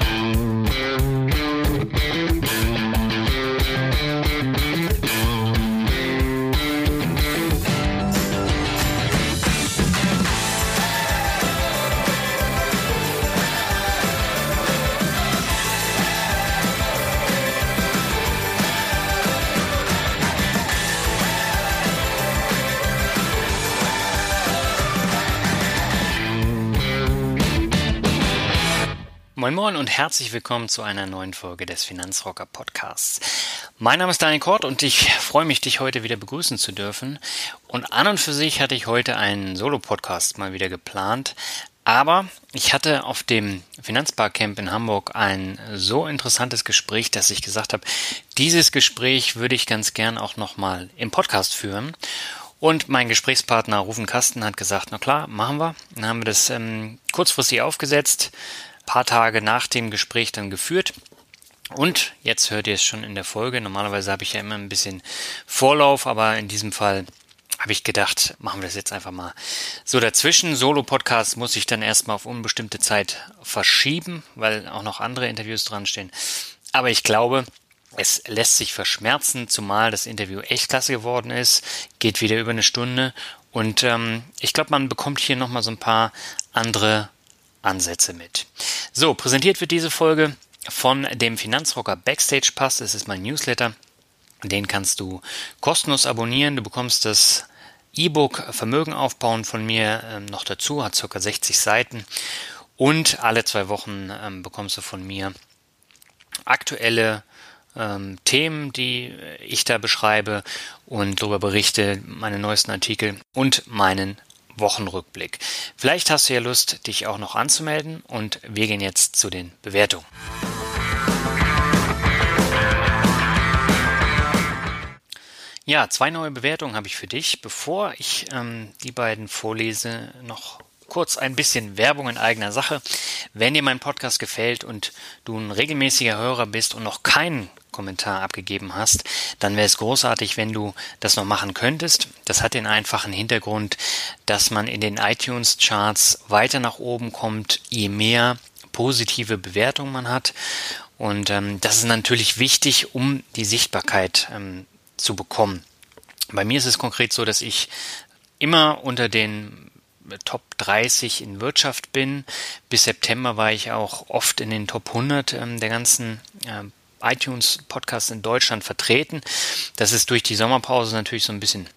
Thank you. Moin Moin und herzlich willkommen zu einer neuen Folge des Finanzrocker Podcasts. Mein Name ist Daniel Kort und ich freue mich, dich heute wieder begrüßen zu dürfen. Und an und für sich hatte ich heute einen Solo-Podcast mal wieder geplant. Aber ich hatte auf dem Finanzbarcamp in Hamburg ein so interessantes Gespräch, dass ich gesagt habe, dieses Gespräch würde ich ganz gern auch nochmal im Podcast führen. Und mein Gesprächspartner Rufen Kasten hat gesagt, na klar, machen wir. Dann haben wir das ähm, kurzfristig aufgesetzt, paar Tage nach dem Gespräch dann geführt. Und jetzt hört ihr es schon in der Folge. Normalerweise habe ich ja immer ein bisschen Vorlauf, aber in diesem Fall habe ich gedacht, machen wir das jetzt einfach mal so dazwischen. Solo-Podcast muss ich dann erstmal auf unbestimmte Zeit verschieben, weil auch noch andere Interviews dran stehen. Aber ich glaube, es lässt sich verschmerzen, zumal das Interview echt klasse geworden ist. Geht wieder über eine Stunde. Und ähm, ich glaube, man bekommt hier nochmal so ein paar andere Ansätze mit. So, präsentiert wird diese Folge von dem Finanzrocker Backstage Pass. Das ist mein Newsletter. Den kannst du kostenlos abonnieren. Du bekommst das E-Book Vermögen aufbauen von mir ähm, noch dazu, hat ca. 60 Seiten. Und alle zwei Wochen ähm, bekommst du von mir aktuelle ähm, Themen, die ich da beschreibe und darüber berichte, meine neuesten Artikel und meinen Wochenrückblick. Vielleicht hast du ja Lust, dich auch noch anzumelden und wir gehen jetzt zu den Bewertungen. Ja, zwei neue Bewertungen habe ich für dich. Bevor ich ähm, die beiden vorlese, noch kurz ein bisschen Werbung in eigener Sache. Wenn dir mein Podcast gefällt und du ein regelmäßiger Hörer bist und noch keinen Kommentar abgegeben hast, dann wäre es großartig, wenn du das noch machen könntest. Das hat den einfachen Hintergrund, dass man in den iTunes-Charts weiter nach oben kommt, je mehr positive Bewertungen man hat. Und ähm, das ist natürlich wichtig, um die Sichtbarkeit ähm, zu bekommen. Bei mir ist es konkret so, dass ich immer unter den Top 30 in Wirtschaft bin. Bis September war ich auch oft in den Top 100 ähm, der ganzen äh, iTunes-Podcasts in Deutschland vertreten. Das ist durch die Sommerpause natürlich so ein bisschen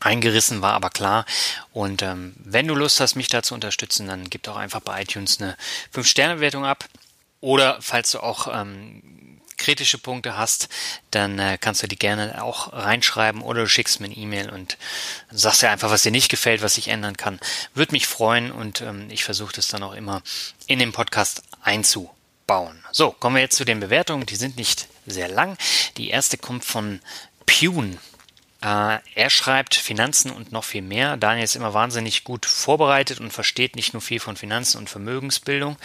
eingerissen, war aber klar. Und ähm, wenn du Lust hast, mich da zu unterstützen, dann gib doch einfach bei iTunes eine 5-Sterne-Bewertung ab. Oder falls du auch ähm, kritische Punkte hast, dann äh, kannst du die gerne auch reinschreiben oder du schickst mir eine E-Mail und sagst ja einfach, was dir nicht gefällt, was ich ändern kann. Würde mich freuen und ähm, ich versuche das dann auch immer in den Podcast einzubauen. So, kommen wir jetzt zu den Bewertungen. Die sind nicht sehr lang. Die erste kommt von Pune. Äh, er schreibt Finanzen und noch viel mehr. Daniel ist immer wahnsinnig gut vorbereitet und versteht nicht nur viel von Finanzen und Vermögensbildung.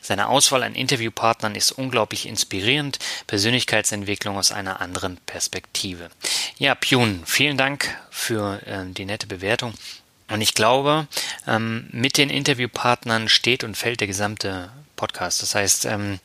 Seine Auswahl an Interviewpartnern ist unglaublich inspirierend. Persönlichkeitsentwicklung aus einer anderen Perspektive. Ja, Pune, vielen Dank für äh, die nette Bewertung. Und ich glaube, ähm, mit den Interviewpartnern steht und fällt der gesamte Podcast. Das heißt, ähm,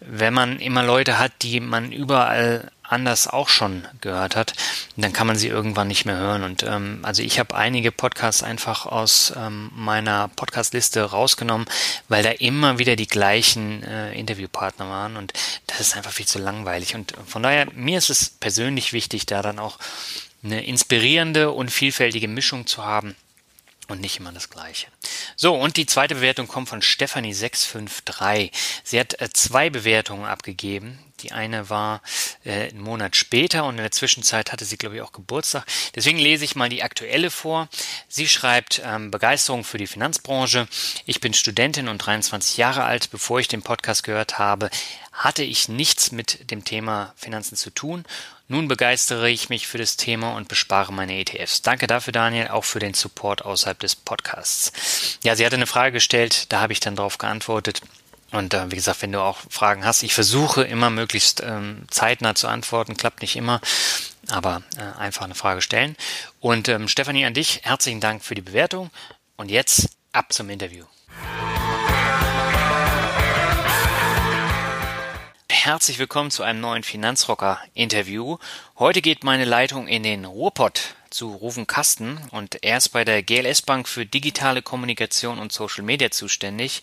wenn man immer Leute hat, die man überall anders auch schon gehört hat, dann kann man sie irgendwann nicht mehr hören. Und ähm, also ich habe einige Podcasts einfach aus ähm, meiner Podcast-Liste rausgenommen, weil da immer wieder die gleichen äh, Interviewpartner waren und das ist einfach viel zu langweilig. Und von daher, mir ist es persönlich wichtig, da dann auch eine inspirierende und vielfältige Mischung zu haben und nicht immer das Gleiche. So, und die zweite Bewertung kommt von Stephanie653. Sie hat äh, zwei Bewertungen abgegeben. Die eine war äh, einen Monat später und in der Zwischenzeit hatte sie, glaube ich, auch Geburtstag. Deswegen lese ich mal die aktuelle vor. Sie schreibt ähm, Begeisterung für die Finanzbranche. Ich bin Studentin und 23 Jahre alt. Bevor ich den Podcast gehört habe, hatte ich nichts mit dem Thema Finanzen zu tun. Nun begeistere ich mich für das Thema und bespare meine ETFs. Danke dafür, Daniel, auch für den Support außerhalb des Podcasts. Ja, sie hatte eine Frage gestellt, da habe ich dann darauf geantwortet. Und äh, wie gesagt, wenn du auch Fragen hast, ich versuche immer möglichst ähm, zeitnah zu antworten, klappt nicht immer, aber äh, einfach eine Frage stellen. Und ähm, Stefanie, an dich, herzlichen Dank für die Bewertung. Und jetzt ab zum Interview. Herzlich willkommen zu einem neuen Finanzrocker-Interview. Heute geht meine Leitung in den Ruhrpott zu Rufen Kasten und er ist bei der GLS Bank für digitale Kommunikation und Social Media zuständig.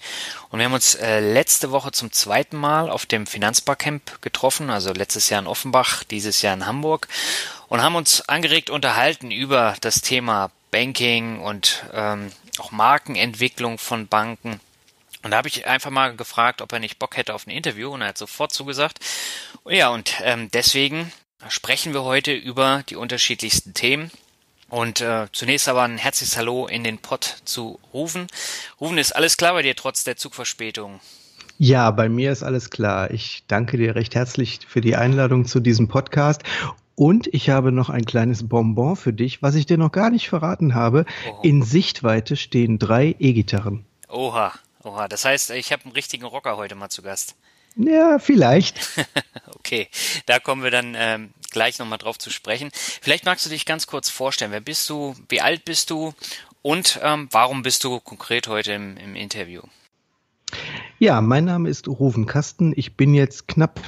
Und wir haben uns äh, letzte Woche zum zweiten Mal auf dem Finanzbarcamp getroffen, also letztes Jahr in Offenbach, dieses Jahr in Hamburg und haben uns angeregt unterhalten über das Thema Banking und ähm, auch Markenentwicklung von Banken. Und da habe ich einfach mal gefragt, ob er nicht Bock hätte auf ein Interview und er hat sofort zugesagt. Ja, und ähm, deswegen sprechen wir heute über die unterschiedlichsten Themen. Und äh, zunächst aber ein herzliches Hallo in den Pott zu Rufen. Rufen, ist alles klar bei dir trotz der Zugverspätung? Ja, bei mir ist alles klar. Ich danke dir recht herzlich für die Einladung zu diesem Podcast. Und ich habe noch ein kleines Bonbon für dich, was ich dir noch gar nicht verraten habe. Oh. In Sichtweite stehen drei E-Gitarren. Oha, oha. Das heißt, ich habe einen richtigen Rocker heute mal zu Gast. Ja, vielleicht. okay, da kommen wir dann ähm, gleich nochmal drauf zu sprechen. Vielleicht magst du dich ganz kurz vorstellen. Wer bist du? Wie alt bist du? Und ähm, warum bist du konkret heute im, im Interview? Ja, mein Name ist Ruven Kasten. Ich bin jetzt knapp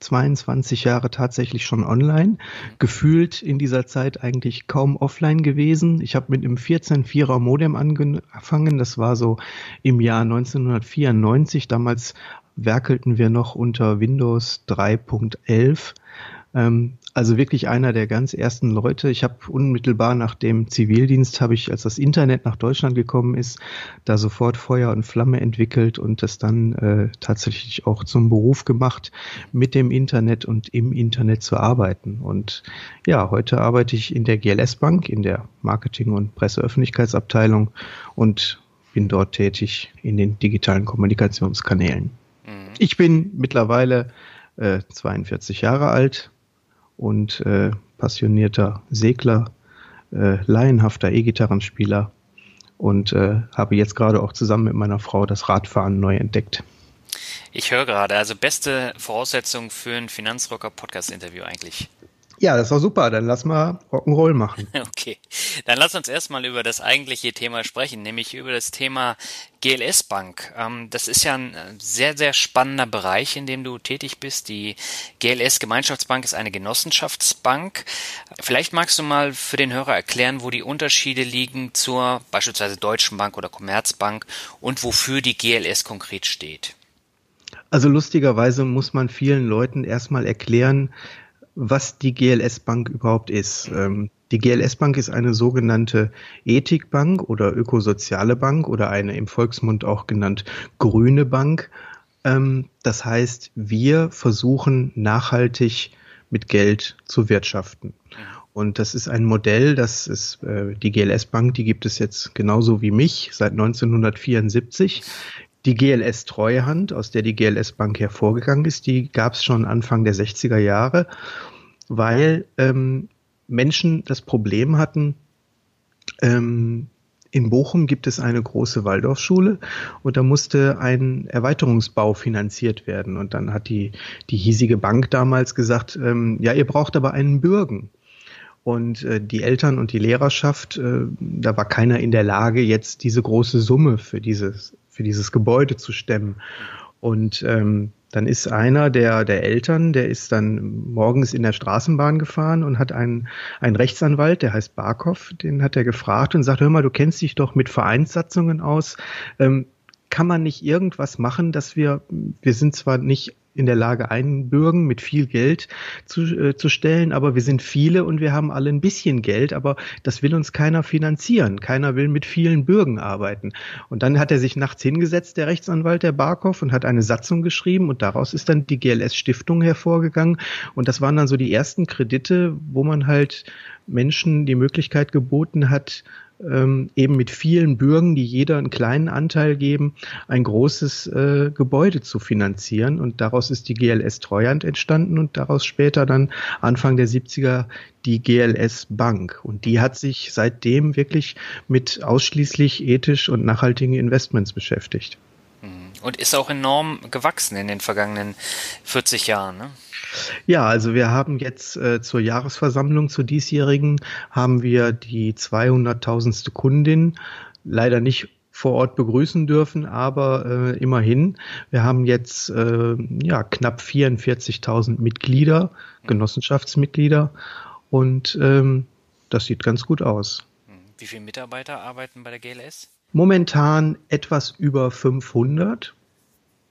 22 Jahre tatsächlich schon online, gefühlt in dieser Zeit eigentlich kaum offline gewesen. Ich habe mit einem 14.4er Modem angefangen, das war so im Jahr 1994. Damals werkelten wir noch unter Windows 3.11. Ähm, also wirklich einer der ganz ersten Leute. Ich habe unmittelbar nach dem Zivildienst, habe ich, als das Internet nach Deutschland gekommen ist, da sofort Feuer und Flamme entwickelt und das dann äh, tatsächlich auch zum Beruf gemacht, mit dem Internet und im Internet zu arbeiten. Und ja, heute arbeite ich in der GLS Bank, in der Marketing- und Presseöffentlichkeitsabteilung und bin dort tätig in den digitalen Kommunikationskanälen. Mhm. Ich bin mittlerweile äh, 42 Jahre alt und äh, passionierter Segler, äh, laienhafter E-Gitarrenspieler und äh, habe jetzt gerade auch zusammen mit meiner Frau das Radfahren neu entdeckt. Ich höre gerade, also beste Voraussetzung für ein Finanzrocker-Podcast-Interview eigentlich. Ja, das doch super. Dann lass mal Rock'n'Roll machen. Okay. Dann lass uns erstmal über das eigentliche Thema sprechen, nämlich über das Thema GLS Bank. Ähm, das ist ja ein äh, sehr, sehr spannender Bereich, in dem du tätig bist. Die GLS Gemeinschaftsbank ist eine Genossenschaftsbank. Vielleicht magst du mal für den Hörer erklären, wo die Unterschiede liegen zur beispielsweise Deutschen Bank oder Commerzbank und wofür die GLS konkret steht. Also lustigerweise muss man vielen Leuten erstmal erklären, was die GLS Bank überhaupt ist. Ähm, die GLS Bank ist eine sogenannte Ethikbank oder ökosoziale Bank oder eine im Volksmund auch genannt grüne Bank. Ähm, das heißt, wir versuchen nachhaltig mit Geld zu wirtschaften. Und das ist ein Modell, das ist äh, die GLS Bank, die gibt es jetzt genauso wie mich seit 1974. Die GLS Treuhand, aus der die GLS Bank hervorgegangen ist, die gab es schon Anfang der 60er Jahre, weil ähm, Menschen das Problem hatten, ähm, in Bochum gibt es eine große Waldorfschule und da musste ein Erweiterungsbau finanziert werden. Und dann hat die, die hiesige Bank damals gesagt, ähm, ja, ihr braucht aber einen Bürgen. Und äh, die Eltern und die Lehrerschaft, äh, da war keiner in der Lage, jetzt diese große Summe für dieses, für dieses Gebäude zu stemmen. Und ähm, dann ist einer der, der Eltern, der ist dann morgens in der Straßenbahn gefahren und hat einen, einen Rechtsanwalt, der heißt Barkov, den hat er gefragt und sagt, hör mal, du kennst dich doch mit Vereinssatzungen aus. Ähm, kann man nicht irgendwas machen, dass wir, wir sind zwar nicht in der Lage, einen Bürgen mit viel Geld zu, äh, zu stellen, aber wir sind viele und wir haben alle ein bisschen Geld, aber das will uns keiner finanzieren. Keiner will mit vielen Bürgen arbeiten. Und dann hat er sich nachts hingesetzt, der Rechtsanwalt, der Barkov, und hat eine Satzung geschrieben und daraus ist dann die GLS-Stiftung hervorgegangen. Und das waren dann so die ersten Kredite, wo man halt Menschen die Möglichkeit geboten hat, ähm, eben mit vielen Bürgen, die jeder einen kleinen Anteil geben, ein großes äh, Gebäude zu finanzieren. Und daraus ist die GLS Treuhand entstanden und daraus später dann Anfang der 70er die GLS Bank. Und die hat sich seitdem wirklich mit ausschließlich ethisch und nachhaltigen Investments beschäftigt. Und ist auch enorm gewachsen in den vergangenen 40 Jahren. Ne? Ja, also wir haben jetzt äh, zur Jahresversammlung, zur diesjährigen, haben wir die 200.000. Kundin. Leider nicht vor Ort begrüßen dürfen, aber äh, immerhin. Wir haben jetzt äh, ja knapp 44.000 Mitglieder, Genossenschaftsmitglieder und ähm, das sieht ganz gut aus. Wie viele Mitarbeiter arbeiten bei der GLS? Momentan etwas über 500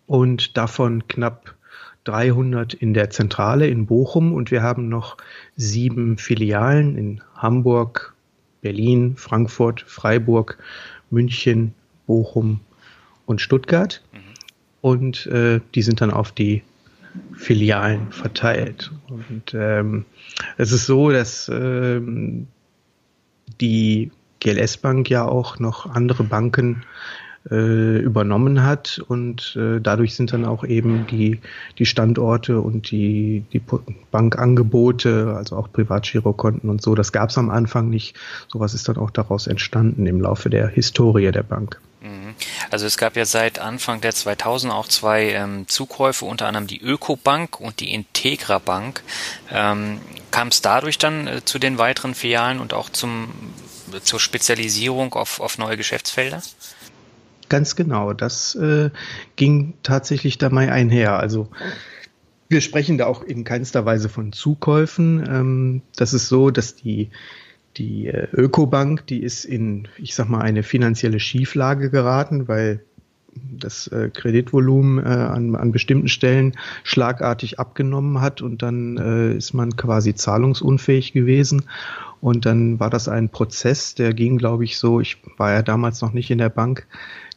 und davon knapp 300 in der Zentrale in Bochum und wir haben noch sieben Filialen in Hamburg, Berlin, Frankfurt, Freiburg, München, Bochum und Stuttgart. Mhm. Und äh, die sind dann auf die Filialen verteilt. Und ähm, es ist so, dass ähm, die GLS Bank ja auch noch andere Banken äh, übernommen hat und äh, dadurch sind dann auch eben die, die Standorte und die, die Bankangebote, also auch Privatgirokonten und so, das gab es am Anfang nicht. Sowas ist dann auch daraus entstanden im Laufe der Historie der Bank. Mhm. Also es gab ja seit Anfang der 2000 auch zwei ähm, Zukäufe, unter anderem die Ökobank und die Integra Bank. Ähm, Kam es dadurch dann äh, zu den weiteren Filialen und auch zum, zur Spezialisierung auf, auf neue Geschäftsfelder? Ganz genau, das äh, ging tatsächlich dabei einher. Also wir sprechen da auch in keinster Weise von Zukäufen. Ähm, das ist so, dass die, die äh, Ökobank, die ist in, ich sag mal, eine finanzielle Schieflage geraten, weil das äh, Kreditvolumen äh, an, an bestimmten Stellen schlagartig abgenommen hat und dann äh, ist man quasi zahlungsunfähig gewesen. Und dann war das ein Prozess, der ging, glaube ich, so, ich war ja damals noch nicht in der Bank,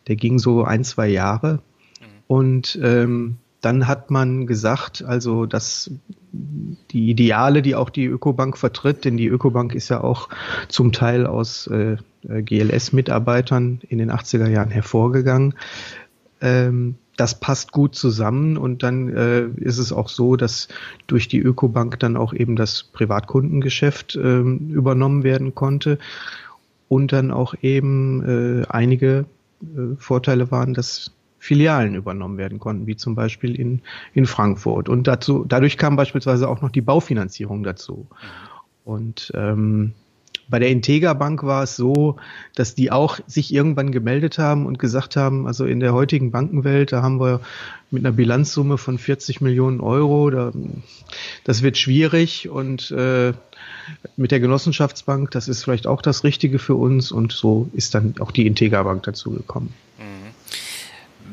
der ging so ein, zwei Jahre. Mhm. Und ähm, dann hat man gesagt, also dass die Ideale, die auch die Ökobank vertritt, denn die Ökobank ist ja auch zum Teil aus äh, GLS-Mitarbeitern in den 80er Jahren hervorgegangen. Ähm, das passt gut zusammen und dann äh, ist es auch so, dass durch die Ökobank dann auch eben das Privatkundengeschäft äh, übernommen werden konnte und dann auch eben äh, einige äh, Vorteile waren, dass Filialen übernommen werden konnten, wie zum Beispiel in, in Frankfurt. Und dazu, dadurch kam beispielsweise auch noch die Baufinanzierung dazu. Und ähm, bei der Integra Bank war es so, dass die auch sich irgendwann gemeldet haben und gesagt haben, also in der heutigen Bankenwelt, da haben wir mit einer Bilanzsumme von 40 Millionen Euro, da, das wird schwierig und äh, mit der Genossenschaftsbank, das ist vielleicht auch das Richtige für uns und so ist dann auch die Integra Bank dazu. Mhm.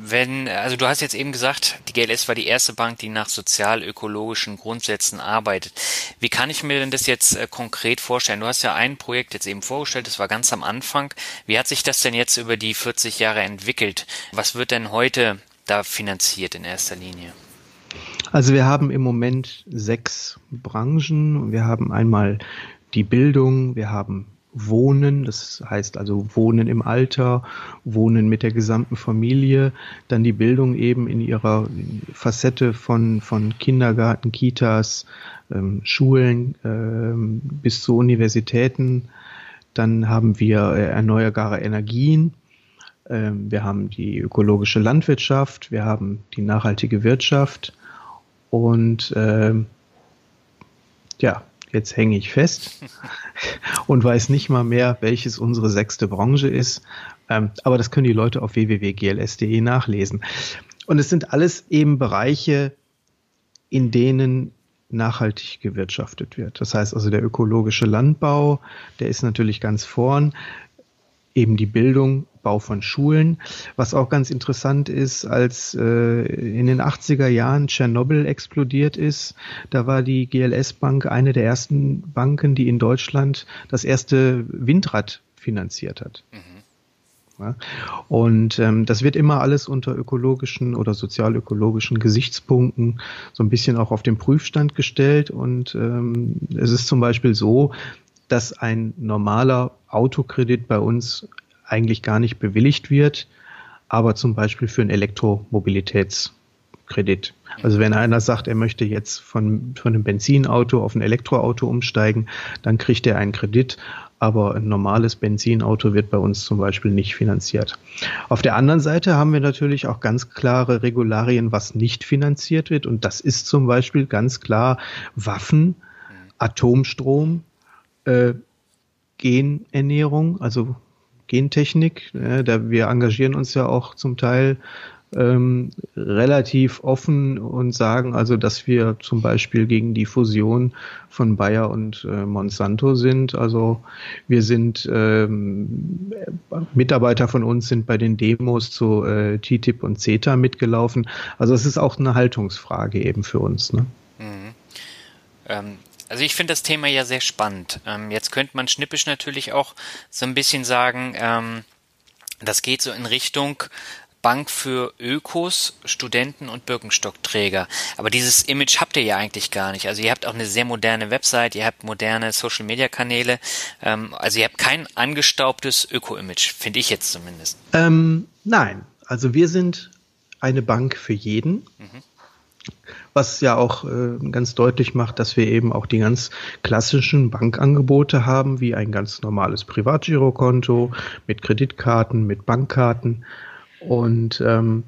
Wenn, also du hast jetzt eben gesagt, die GLS war die erste Bank, die nach sozial-ökologischen Grundsätzen arbeitet. Wie kann ich mir denn das jetzt äh, konkret vorstellen? Du hast ja ein Projekt jetzt eben vorgestellt, das war ganz am Anfang. Wie hat sich das denn jetzt über die 40 Jahre entwickelt? Was wird denn heute da finanziert in erster Linie? Also wir haben im Moment sechs Branchen. Wir haben einmal die Bildung, wir haben Wohnen, das heißt also Wohnen im Alter, Wohnen mit der gesamten Familie, dann die Bildung eben in ihrer Facette von, von Kindergarten, Kitas, ähm, Schulen ähm, bis zu Universitäten. Dann haben wir äh, erneuerbare Energien. Ähm, wir haben die ökologische Landwirtschaft, wir haben die nachhaltige Wirtschaft und ähm, ja, jetzt hänge ich fest und weiß nicht mal mehr, welches unsere sechste Branche ist. Ähm, aber das können die Leute auf www.gls.de nachlesen. Und es sind alles eben Bereiche, in denen nachhaltig gewirtschaftet wird. Das heißt also der ökologische Landbau, der ist natürlich ganz vorn. Eben die Bildung Bau von Schulen. Was auch ganz interessant ist, als äh, in den 80er Jahren Tschernobyl explodiert ist, da war die GLS Bank eine der ersten Banken, die in Deutschland das erste Windrad finanziert hat. Mhm. Ja, und ähm, das wird immer alles unter ökologischen oder sozialökologischen Gesichtspunkten so ein bisschen auch auf den Prüfstand gestellt. Und ähm, es ist zum Beispiel so, dass ein normaler Autokredit bei uns eigentlich gar nicht bewilligt wird, aber zum Beispiel für einen Elektromobilitätskredit. Also wenn einer sagt, er möchte jetzt von, von einem Benzinauto auf ein Elektroauto umsteigen, dann kriegt er einen Kredit, aber ein normales Benzinauto wird bei uns zum Beispiel nicht finanziert. Auf der anderen Seite haben wir natürlich auch ganz klare Regularien, was nicht finanziert wird und das ist zum Beispiel ganz klar Waffen, Atomstrom, äh, Genernährung, also Gentechnik. Äh, da wir engagieren uns ja auch zum Teil ähm, relativ offen und sagen also, dass wir zum Beispiel gegen die Fusion von Bayer und äh, Monsanto sind. Also wir sind ähm, Mitarbeiter von uns sind bei den Demos zu äh, TTIP und CETA mitgelaufen. Also es ist auch eine Haltungsfrage eben für uns. Ne? Mhm. Ähm, also ich finde das Thema ja sehr spannend. Ähm, jetzt könnte man schnippisch natürlich auch so ein bisschen sagen, ähm, das geht so in Richtung Bank für Ökos, Studenten und Birkenstockträger. Aber dieses Image habt ihr ja eigentlich gar nicht. Also ihr habt auch eine sehr moderne Website, ihr habt moderne Social-Media-Kanäle. Ähm, also ihr habt kein angestaubtes Öko-Image, finde ich jetzt zumindest. Ähm, nein, also wir sind eine Bank für jeden. Mhm was ja auch äh, ganz deutlich macht, dass wir eben auch die ganz klassischen Bankangebote haben, wie ein ganz normales Privatgirokonto mit Kreditkarten, mit Bankkarten. Und ähm,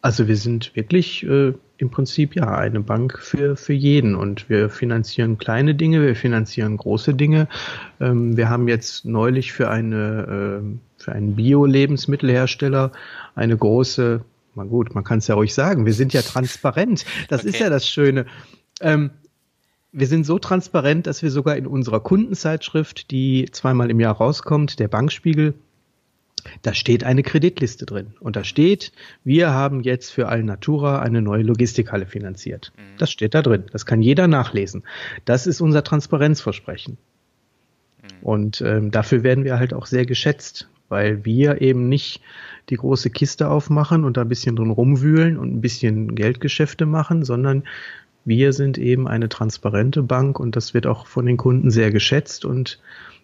also wir sind wirklich äh, im Prinzip ja eine Bank für, für jeden und wir finanzieren kleine Dinge, wir finanzieren große Dinge. Ähm, wir haben jetzt neulich für eine äh, für einen Bio-Lebensmittelhersteller eine große mal gut, man kann es ja ruhig sagen, wir sind ja transparent. Das okay. ist ja das Schöne. Ähm, wir sind so transparent, dass wir sogar in unserer Kundenzeitschrift, die zweimal im Jahr rauskommt, der Bankspiegel, da steht eine Kreditliste drin. Und da steht, wir haben jetzt für Alnatura eine neue Logistikhalle finanziert. Mhm. Das steht da drin. Das kann jeder nachlesen. Das ist unser Transparenzversprechen. Mhm. Und ähm, dafür werden wir halt auch sehr geschätzt, weil wir eben nicht die große Kiste aufmachen und da ein bisschen drin rumwühlen und ein bisschen Geldgeschäfte machen, sondern wir sind eben eine transparente Bank und das wird auch von den Kunden sehr geschätzt und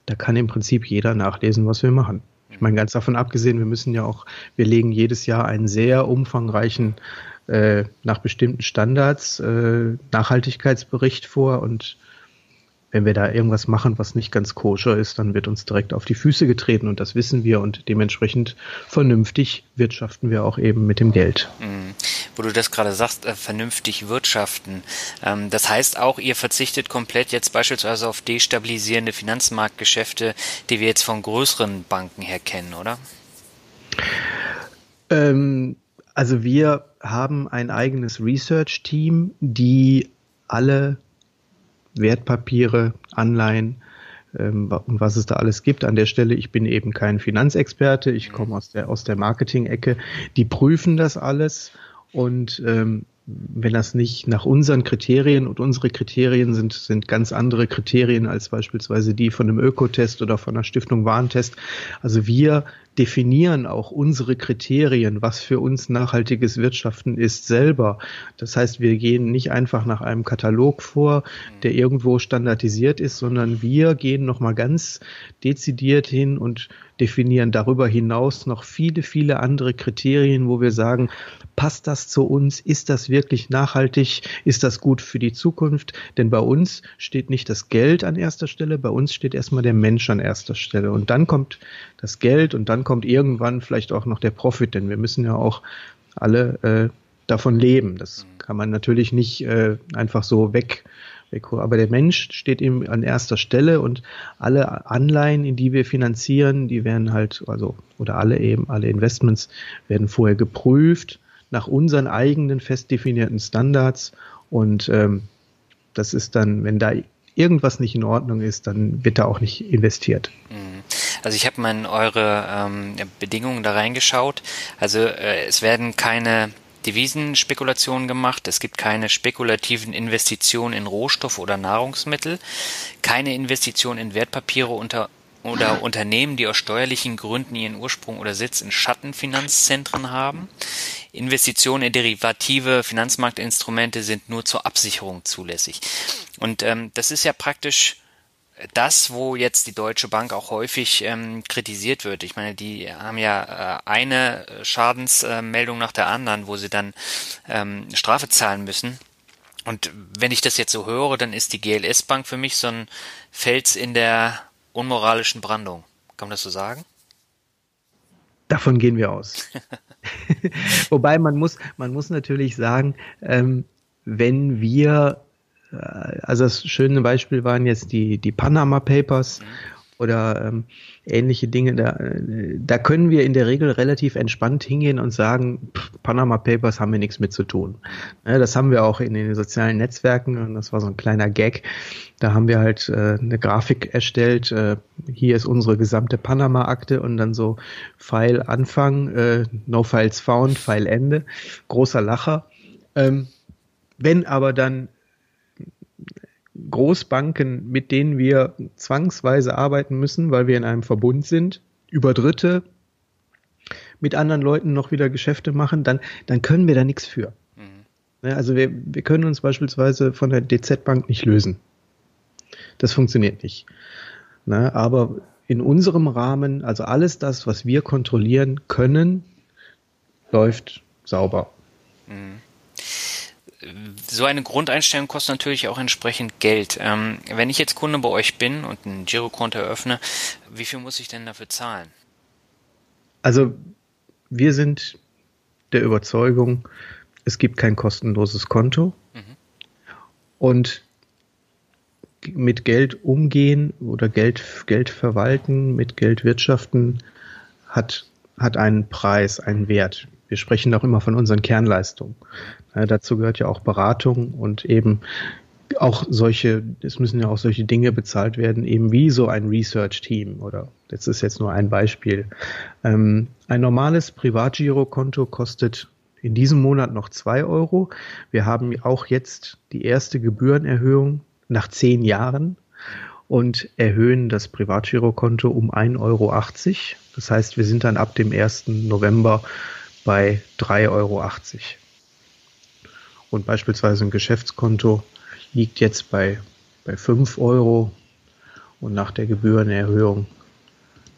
da kann im Prinzip jeder nachlesen, was wir machen. Ich meine, ganz davon abgesehen, wir müssen ja auch, wir legen jedes Jahr einen sehr umfangreichen, äh, nach bestimmten Standards, äh, Nachhaltigkeitsbericht vor und wenn wir da irgendwas machen, was nicht ganz koscher ist, dann wird uns direkt auf die Füße getreten und das wissen wir und dementsprechend vernünftig wirtschaften wir auch eben mit dem Geld. Mhm. Wo du das gerade sagst, äh, vernünftig wirtschaften. Ähm, das heißt auch, ihr verzichtet komplett jetzt beispielsweise auf destabilisierende Finanzmarktgeschäfte, die wir jetzt von größeren Banken her kennen, oder? Ähm, also wir haben ein eigenes Research-Team, die alle Wertpapiere, Anleihen ähm, und was es da alles gibt. An der Stelle, ich bin eben kein Finanzexperte, ich komme aus der, aus der Marketing-Ecke. Die prüfen das alles und ähm, wenn das nicht nach unseren Kriterien und unsere Kriterien sind, sind ganz andere Kriterien als beispielsweise die von einem Ökotest oder von einer Stiftung Warentest. Also wir definieren auch unsere Kriterien, was für uns nachhaltiges Wirtschaften ist, selber. Das heißt, wir gehen nicht einfach nach einem Katalog vor, der irgendwo standardisiert ist, sondern wir gehen nochmal ganz dezidiert hin und definieren darüber hinaus noch viele, viele andere Kriterien, wo wir sagen, passt das zu uns? Ist das wirklich nachhaltig? Ist das gut für die Zukunft? Denn bei uns steht nicht das Geld an erster Stelle, bei uns steht erstmal der Mensch an erster Stelle. Und dann kommt das Geld und dann kommt irgendwann vielleicht auch noch der Profit, denn wir müssen ja auch alle äh, davon leben. Das kann man natürlich nicht äh, einfach so weg aber der Mensch steht eben an erster Stelle und alle Anleihen, in die wir finanzieren, die werden halt, also, oder alle eben, alle Investments werden vorher geprüft nach unseren eigenen fest definierten Standards und ähm, das ist dann, wenn da irgendwas nicht in Ordnung ist, dann wird da auch nicht investiert. Mhm. Also ich habe mal in eure ähm, Bedingungen da reingeschaut. Also äh, es werden keine Devisenspekulationen gemacht, es gibt keine spekulativen Investitionen in Rohstoffe oder Nahrungsmittel, keine Investitionen in Wertpapiere unter oder Unternehmen, die aus steuerlichen Gründen ihren Ursprung oder Sitz in Schattenfinanzzentren haben. Investitionen in derivative Finanzmarktinstrumente sind nur zur Absicherung zulässig. Und ähm, das ist ja praktisch das, wo jetzt die Deutsche Bank auch häufig ähm, kritisiert wird. Ich meine, die haben ja äh, eine Schadensmeldung nach der anderen, wo sie dann ähm, Strafe zahlen müssen. Und wenn ich das jetzt so höre, dann ist die GLS Bank für mich so ein Fels in der unmoralischen Brandung. Kann man das so sagen? Davon gehen wir aus. Wobei man muss, man muss natürlich sagen, ähm, wenn wir äh, also das schöne Beispiel waren jetzt die, die Panama Papers mhm. oder ähm, ähnliche Dinge. Da, äh, da können wir in der Regel relativ entspannt hingehen und sagen, pff, Panama Papers haben wir nichts mit zu tun. Ja, das haben wir auch in den sozialen Netzwerken und das war so ein kleiner Gag. Da haben wir halt äh, eine Grafik erstellt. Äh, hier ist unsere gesamte Panama-Akte und dann so File Anfang, äh, No Files Found, File Ende. Großer Lacher. Ähm, wenn aber dann Großbanken, mit denen wir zwangsweise arbeiten müssen, weil wir in einem Verbund sind, über Dritte mit anderen Leuten noch wieder Geschäfte machen, dann, dann können wir da nichts für. Mhm. Also wir, wir können uns beispielsweise von der DZ Bank nicht lösen. Das funktioniert nicht. Na, aber in unserem Rahmen, also alles das, was wir kontrollieren können, läuft sauber. Mhm so eine Grundeinstellung kostet natürlich auch entsprechend Geld. Ähm, wenn ich jetzt Kunde bei euch bin und ein Girokonto eröffne, wie viel muss ich denn dafür zahlen? Also wir sind der Überzeugung, es gibt kein kostenloses Konto mhm. und mit Geld umgehen oder Geld, Geld verwalten, mit Geld wirtschaften hat, hat einen Preis, einen Wert. Wir sprechen auch immer von unseren Kernleistungen. Ja, dazu gehört ja auch Beratung und eben auch solche, es müssen ja auch solche Dinge bezahlt werden, eben wie so ein Research-Team oder das ist jetzt nur ein Beispiel. Ähm, ein normales Privatgirokonto kostet in diesem Monat noch zwei Euro. Wir haben auch jetzt die erste Gebührenerhöhung nach zehn Jahren und erhöhen das Privatgirokonto um 1,80 Euro. Das heißt, wir sind dann ab dem 1. November bei 3,80 Euro. Und beispielsweise ein Geschäftskonto liegt jetzt bei, bei 5 Euro und nach der Gebührenerhöhung,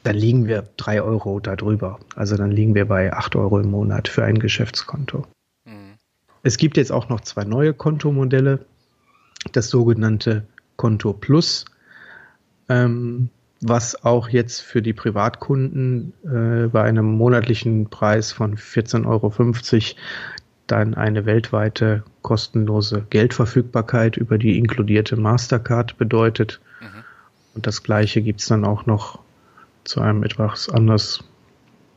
dann liegen wir 3 Euro darüber. Also dann liegen wir bei 8 Euro im Monat für ein Geschäftskonto. Mhm. Es gibt jetzt auch noch zwei neue Kontomodelle. Das sogenannte Konto Plus, ähm, was auch jetzt für die Privatkunden äh, bei einem monatlichen Preis von 14,50 Euro dann eine weltweite kostenlose Geldverfügbarkeit über die inkludierte Mastercard bedeutet. Mhm. Und das gleiche gibt's dann auch noch zu einem etwas anders,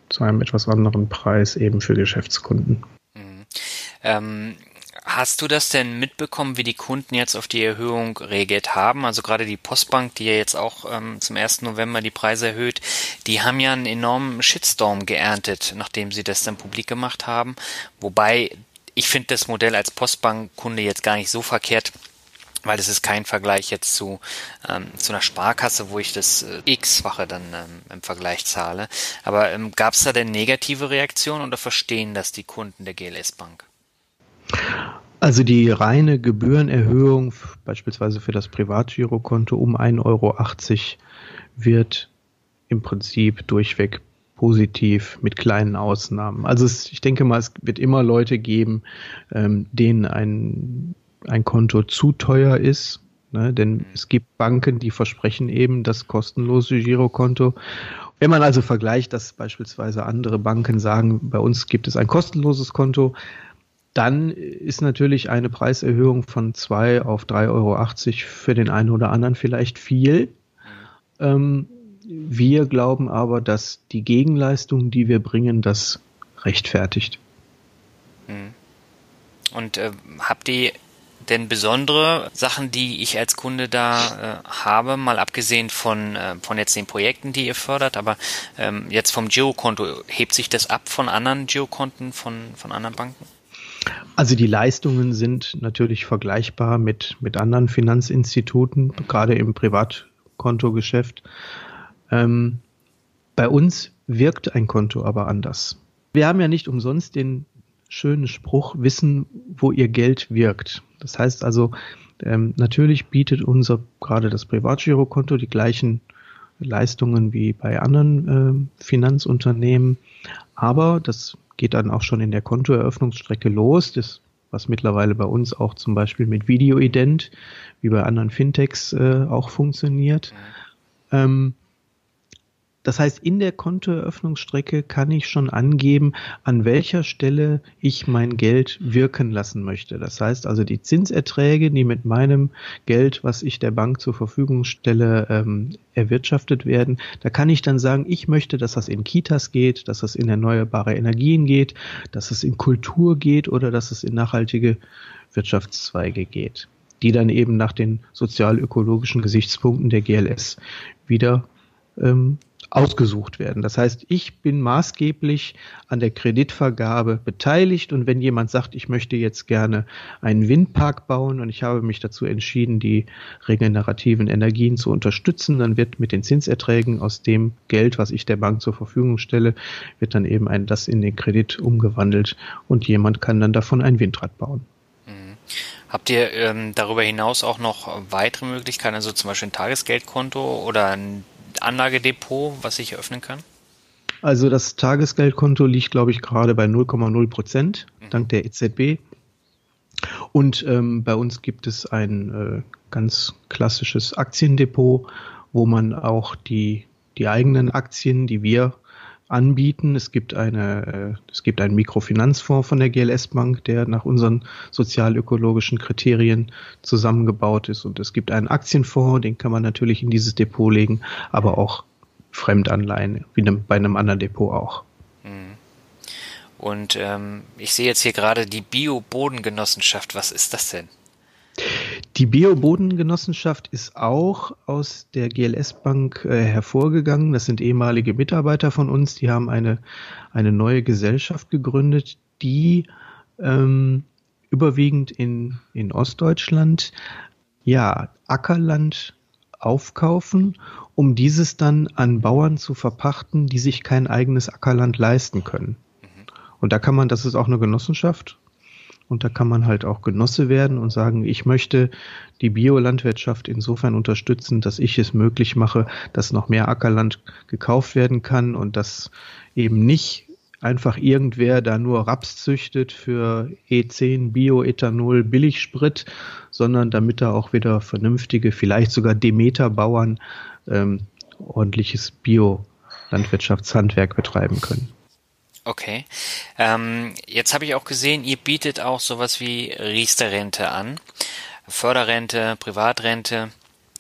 zu einem etwas anderen Preis eben für Geschäftskunden. Mhm. Ähm, Hast du das denn mitbekommen, wie die Kunden jetzt auf die Erhöhung reagiert haben? Also gerade die Postbank, die ja jetzt auch ähm, zum 1. November die Preise erhöht, die haben ja einen enormen Shitstorm geerntet, nachdem sie das dann publik gemacht haben. Wobei ich finde das Modell als Postbankkunde jetzt gar nicht so verkehrt, weil es ist kein Vergleich jetzt zu, ähm, zu einer Sparkasse, wo ich das äh, x-fache dann ähm, im Vergleich zahle. Aber ähm, gab es da denn negative Reaktionen oder verstehen das die Kunden der GLS Bank? Also die reine Gebührenerhöhung, beispielsweise für das Privatgirokonto um 1,80 Euro, wird im Prinzip durchweg positiv mit kleinen Ausnahmen. Also es, ich denke mal, es wird immer Leute geben, ähm, denen ein, ein Konto zu teuer ist. Ne? Denn es gibt Banken, die versprechen eben das kostenlose Girokonto. Wenn man also vergleicht, dass beispielsweise andere Banken sagen, bei uns gibt es ein kostenloses Konto, dann ist natürlich eine Preiserhöhung von zwei auf 3,80 Euro für den einen oder anderen vielleicht viel. Ähm, wir glauben aber, dass die Gegenleistung, die wir bringen, das rechtfertigt. Hm. Und äh, habt ihr denn besondere Sachen, die ich als Kunde da äh, habe, mal abgesehen von, äh, von jetzt den Projekten, die ihr fördert, aber ähm, jetzt vom Girokonto, hebt sich das ab von anderen Girokonten von, von anderen Banken? Also die Leistungen sind natürlich vergleichbar mit, mit anderen Finanzinstituten, gerade im Privatkontogeschäft. Ähm, bei uns wirkt ein Konto aber anders. Wir haben ja nicht umsonst den schönen Spruch, wissen, wo ihr Geld wirkt. Das heißt also, ähm, natürlich bietet unser, gerade das Privatgirokonto, die gleichen Leistungen wie bei anderen äh, Finanzunternehmen. Aber das geht dann auch schon in der Kontoeröffnungsstrecke los, das, was mittlerweile bei uns auch zum Beispiel mit Videoident, wie bei anderen Fintechs äh, auch funktioniert. Ähm, das heißt, in der Kontoeröffnungsstrecke kann ich schon angeben, an welcher Stelle ich mein Geld wirken lassen möchte. Das heißt also, die Zinserträge, die mit meinem Geld, was ich der Bank zur Verfügung stelle, ähm, erwirtschaftet werden, da kann ich dann sagen, ich möchte, dass das in Kitas geht, dass das in erneuerbare Energien geht, dass es in Kultur geht oder dass es in nachhaltige Wirtschaftszweige geht, die dann eben nach den sozial-ökologischen Gesichtspunkten der GLS wieder ähm, ausgesucht werden. Das heißt, ich bin maßgeblich an der Kreditvergabe beteiligt und wenn jemand sagt, ich möchte jetzt gerne einen Windpark bauen und ich habe mich dazu entschieden, die regenerativen Energien zu unterstützen, dann wird mit den Zinserträgen aus dem Geld, was ich der Bank zur Verfügung stelle, wird dann eben ein, das in den Kredit umgewandelt und jemand kann dann davon ein Windrad bauen. Mhm. Habt ihr ähm, darüber hinaus auch noch weitere Möglichkeiten, also zum Beispiel ein Tagesgeldkonto oder ein Anlagedepot, was ich öffnen kann? Also das Tagesgeldkonto liegt, glaube ich, gerade bei 0,0 Prozent, mhm. dank der EZB. Und ähm, bei uns gibt es ein äh, ganz klassisches Aktiendepot, wo man auch die, die eigenen Aktien, die wir anbieten. Es gibt eine, äh, es gibt einen Mikrofinanzfonds von der GLS Bank, der nach unseren sozialökologischen Kriterien zusammengebaut ist. Und es gibt einen Aktienfonds, den kann man natürlich in dieses Depot legen, aber auch Fremdanleihen, wie bei einem anderen Depot auch. Mhm. Und ähm, ich sehe jetzt hier gerade die Bio-Bodengenossenschaft. Was ist das denn? Die Bio-Bodengenossenschaft ist auch aus der GLS Bank äh, hervorgegangen. Das sind ehemalige Mitarbeiter von uns. Die haben eine, eine neue Gesellschaft gegründet, die ähm, überwiegend in, in Ostdeutschland ja Ackerland aufkaufen, um dieses dann an Bauern zu verpachten, die sich kein eigenes Ackerland leisten können. Mhm. Und da kann man, das ist auch eine Genossenschaft, und da kann man halt auch Genosse werden und sagen, ich möchte die Biolandwirtschaft insofern unterstützen, dass ich es möglich mache, dass noch mehr Ackerland gekauft werden kann und dass eben nicht einfach irgendwer da nur Raps züchtet für E10 Bioethanol Billigsprit, sondern damit da auch wieder vernünftige, vielleicht sogar Demeter-Bauern ähm, ordentliches Bio-Landwirtschaftshandwerk betreiben können. Okay. Ähm, jetzt habe ich auch gesehen, ihr bietet auch sowas wie Riester-Rente an. Förderrente, Privatrente.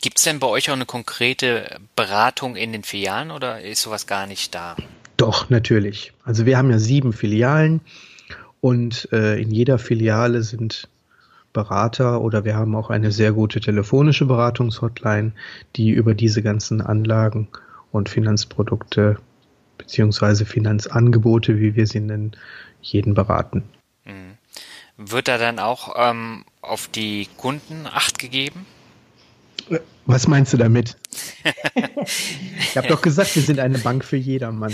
Gibt es denn bei euch auch eine konkrete Beratung in den Filialen oder ist sowas gar nicht da? Doch, natürlich. Also wir haben ja sieben Filialen und äh, in jeder Filiale sind Berater oder wir haben auch eine sehr gute telefonische Beratungshotline, die über diese ganzen Anlagen und Finanzprodukte beziehungsweise Finanzangebote, wie wir sie nennen, jeden beraten. Mhm. Wird da dann auch ähm, auf die Kunden Acht gegeben? Was meinst du damit? ich habe doch gesagt, wir sind eine Bank für jedermann.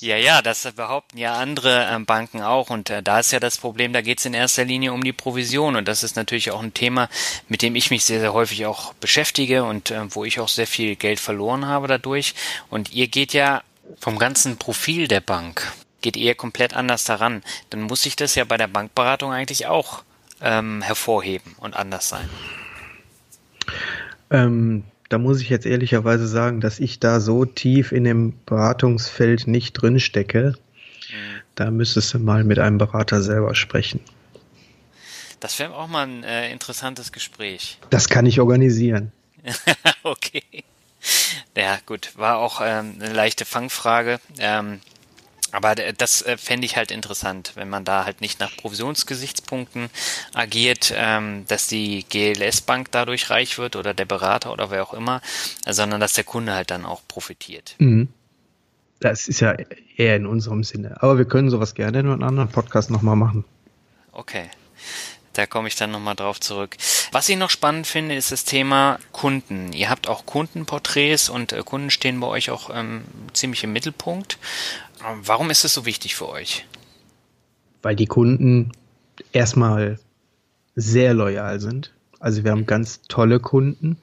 ja, ja, das behaupten ja andere äh, Banken auch. Und äh, da ist ja das Problem, da geht es in erster Linie um die Provision. Und das ist natürlich auch ein Thema, mit dem ich mich sehr, sehr häufig auch beschäftige und äh, wo ich auch sehr viel Geld verloren habe dadurch. Und ihr geht ja vom ganzen Profil der Bank geht ihr komplett anders daran, dann muss sich das ja bei der Bankberatung eigentlich auch ähm, hervorheben und anders sein. Ähm, da muss ich jetzt ehrlicherweise sagen, dass ich da so tief in dem Beratungsfeld nicht drin stecke. Mhm. Da müsstest du mal mit einem Berater selber sprechen. Das wäre auch mal ein äh, interessantes Gespräch. Das kann ich organisieren. okay. Ja, gut, war auch ähm, eine leichte Fangfrage. Ähm, Aber das äh, fände ich halt interessant, wenn man da halt nicht nach Provisionsgesichtspunkten agiert, ähm, dass die GLS-Bank dadurch reich wird oder der Berater oder wer auch immer, sondern dass der Kunde halt dann auch profitiert. Mhm. Das ist ja eher in unserem Sinne. Aber wir können sowas gerne in einem anderen Podcast nochmal machen. Okay. Da komme ich dann nochmal drauf zurück. Was ich noch spannend finde, ist das Thema Kunden. Ihr habt auch Kundenporträts und äh, Kunden stehen bei euch auch ähm, ziemlich im Mittelpunkt. Ähm, warum ist es so wichtig für euch? Weil die Kunden erstmal sehr loyal sind. Also wir haben ganz tolle Kunden.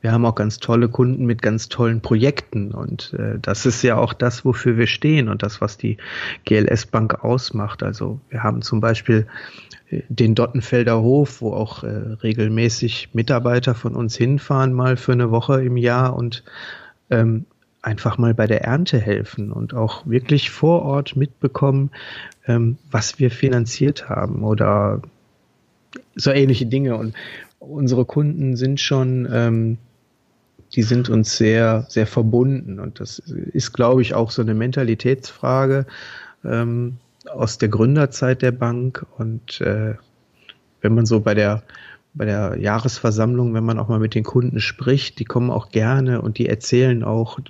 Wir haben auch ganz tolle Kunden mit ganz tollen Projekten. Und äh, das ist ja auch das, wofür wir stehen und das, was die GLS Bank ausmacht. Also wir haben zum Beispiel den Dottenfelder Hof, wo auch äh, regelmäßig Mitarbeiter von uns hinfahren, mal für eine Woche im Jahr und ähm, einfach mal bei der Ernte helfen und auch wirklich vor Ort mitbekommen, ähm, was wir finanziert haben oder so ähnliche Dinge. Und unsere Kunden sind schon, ähm, die sind uns sehr, sehr verbunden. Und das ist, glaube ich, auch so eine Mentalitätsfrage ähm, aus der Gründerzeit der Bank. Und äh, wenn man so bei der bei der Jahresversammlung, wenn man auch mal mit den Kunden spricht, die kommen auch gerne und die erzählen auch,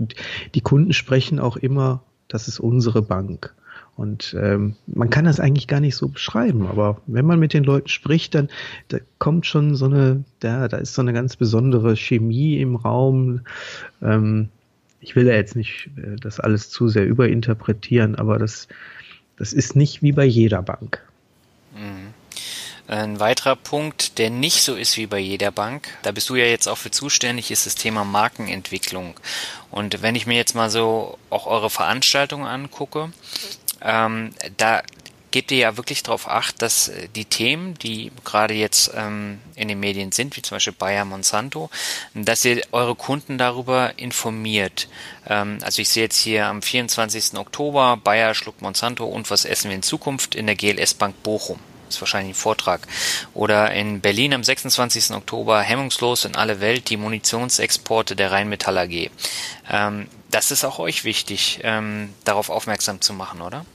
die Kunden sprechen auch immer, das ist unsere Bank. Und ähm, man kann das eigentlich gar nicht so beschreiben, aber wenn man mit den Leuten spricht, dann da kommt schon so eine, da, da ist so eine ganz besondere Chemie im Raum. Ähm, ich will ja jetzt nicht äh, das alles zu sehr überinterpretieren, aber das, das ist nicht wie bei jeder Bank. Mhm. Ein weiterer Punkt, der nicht so ist wie bei jeder Bank, da bist du ja jetzt auch für zuständig, ist das Thema Markenentwicklung. Und wenn ich mir jetzt mal so auch eure Veranstaltungen angucke, ähm, da gebt ihr ja wirklich darauf acht, dass äh, die Themen, die gerade jetzt ähm, in den Medien sind, wie zum Beispiel Bayer Monsanto, dass ihr eure Kunden darüber informiert. Ähm, also ich sehe jetzt hier am 24. Oktober Bayer schluckt Monsanto und was essen wir in Zukunft in der GLS Bank Bochum. Ist wahrscheinlich ein Vortrag. Oder in Berlin am 26. Oktober hemmungslos in alle Welt die Munitionsexporte der Rheinmetall AG. Ähm, das ist auch euch wichtig, ähm, darauf aufmerksam zu machen, oder?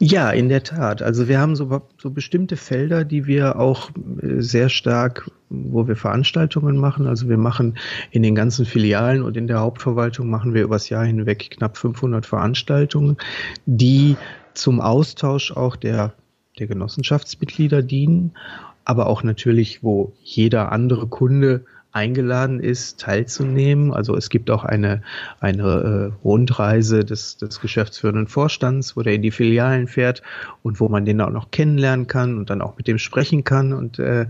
Ja, in der Tat. Also wir haben so, so bestimmte Felder, die wir auch äh, sehr stark, wo wir Veranstaltungen machen. Also wir machen in den ganzen Filialen und in der Hauptverwaltung machen wir übers Jahr hinweg knapp 500 Veranstaltungen, die zum Austausch auch der, der Genossenschaftsmitglieder dienen, aber auch natürlich, wo jeder andere Kunde eingeladen ist, teilzunehmen. Also es gibt auch eine, eine äh, Rundreise des, des geschäftsführenden Vorstands, wo der in die Filialen fährt und wo man den auch noch kennenlernen kann und dann auch mit dem sprechen kann. Und äh,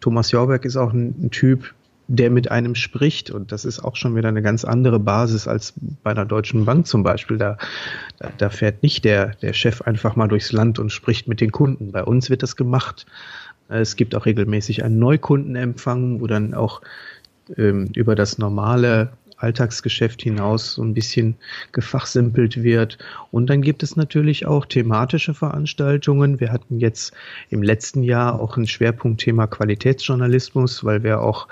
Thomas Jorberg ist auch ein, ein Typ, der mit einem spricht. Und das ist auch schon wieder eine ganz andere Basis als bei einer deutschen Bank zum Beispiel. Da, da fährt nicht der, der Chef einfach mal durchs Land und spricht mit den Kunden. Bei uns wird das gemacht. Es gibt auch regelmäßig einen Neukundenempfang, wo dann auch ähm, über das normale Alltagsgeschäft hinaus so ein bisschen gefachsimpelt wird. Und dann gibt es natürlich auch thematische Veranstaltungen. Wir hatten jetzt im letzten Jahr auch ein Schwerpunktthema Qualitätsjournalismus, weil wir auch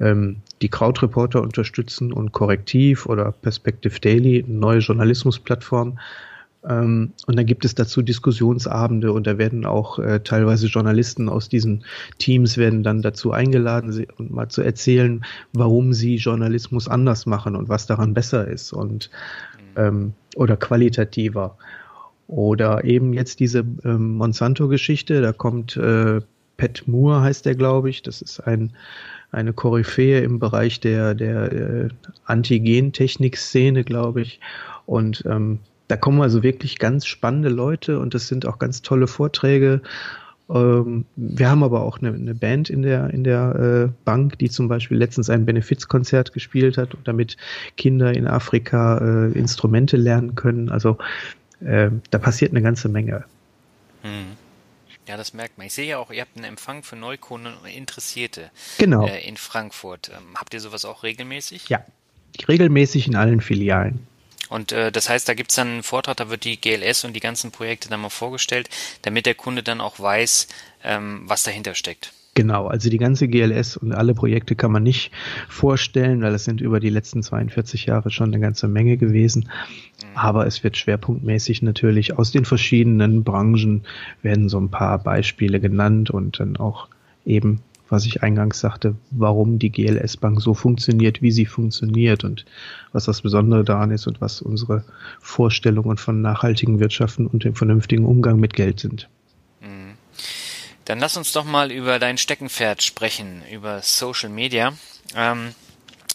ähm, die Krautreporter unterstützen und Korrektiv oder Perspective Daily, eine neue Journalismusplattform, und dann gibt es dazu Diskussionsabende und da werden auch äh, teilweise Journalisten aus diesen Teams werden dann dazu eingeladen, und mal zu erzählen, warum sie Journalismus anders machen und was daran besser ist und ähm, oder qualitativer. Oder eben jetzt diese ähm, Monsanto-Geschichte, da kommt äh, Pat Moore, heißt der, glaube ich. Das ist ein, eine Koryphäe im Bereich der, der äh, Antigentechnik-Szene, glaube ich. Und ähm, da kommen also wirklich ganz spannende Leute und das sind auch ganz tolle Vorträge. Ähm, wir haben aber auch eine, eine, Band in der, in der äh, Bank, die zum Beispiel letztens ein Benefizkonzert gespielt hat, damit Kinder in Afrika äh, Instrumente lernen können. Also äh, da passiert eine ganze Menge. Hm. Ja, das merkt man. Ich sehe ja auch, ihr habt einen Empfang für Neukunden und Interessierte genau. In Frankfurt. Ähm, habt ihr sowas auch regelmäßig? Ja, regelmäßig in allen Filialen. Und äh, das heißt, da gibt's dann einen Vortrag, da wird die GLS und die ganzen Projekte dann mal vorgestellt, damit der Kunde dann auch weiß, ähm, was dahinter steckt. Genau, also die ganze GLS und alle Projekte kann man nicht vorstellen, weil es sind über die letzten 42 Jahre schon eine ganze Menge gewesen. Mhm. Aber es wird schwerpunktmäßig natürlich aus den verschiedenen Branchen werden so ein paar Beispiele genannt und dann auch eben, was ich eingangs sagte, warum die GLS Bank so funktioniert, wie sie funktioniert und was das Besondere daran ist und was unsere Vorstellungen von nachhaltigen Wirtschaften und dem vernünftigen Umgang mit Geld sind. Mhm. Dann lass uns doch mal über dein Steckenpferd sprechen, über Social Media. Ähm,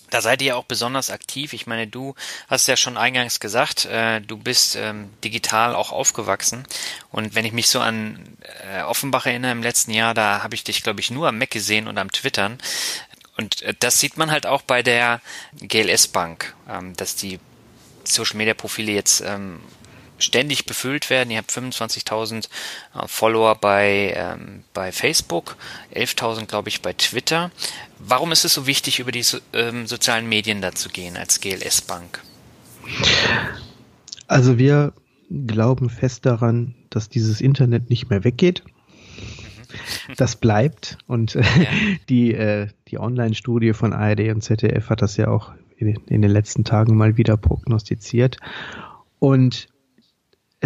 da seid ihr ja auch besonders aktiv. Ich meine, du hast ja schon eingangs gesagt, äh, du bist ähm, digital auch aufgewachsen. Und wenn ich mich so an äh, Offenbach erinnere im letzten Jahr, da habe ich dich, glaube ich, nur am Mac gesehen und am Twittern. Und äh, das sieht man halt auch bei der GLS Bank, ähm, dass die Social Media Profile jetzt ähm, ständig befüllt werden. Ihr habt 25.000 äh, Follower bei, ähm, bei Facebook, 11.000 glaube ich bei Twitter. Warum ist es so wichtig, über die so, ähm, sozialen Medien da zu gehen als GLS Bank? Also wir glauben fest daran, dass dieses Internet nicht mehr weggeht. Mhm. Das bleibt und äh, ja. die, äh, die Online-Studie von ARD und ZDF hat das ja auch in, in den letzten Tagen mal wieder prognostiziert. Und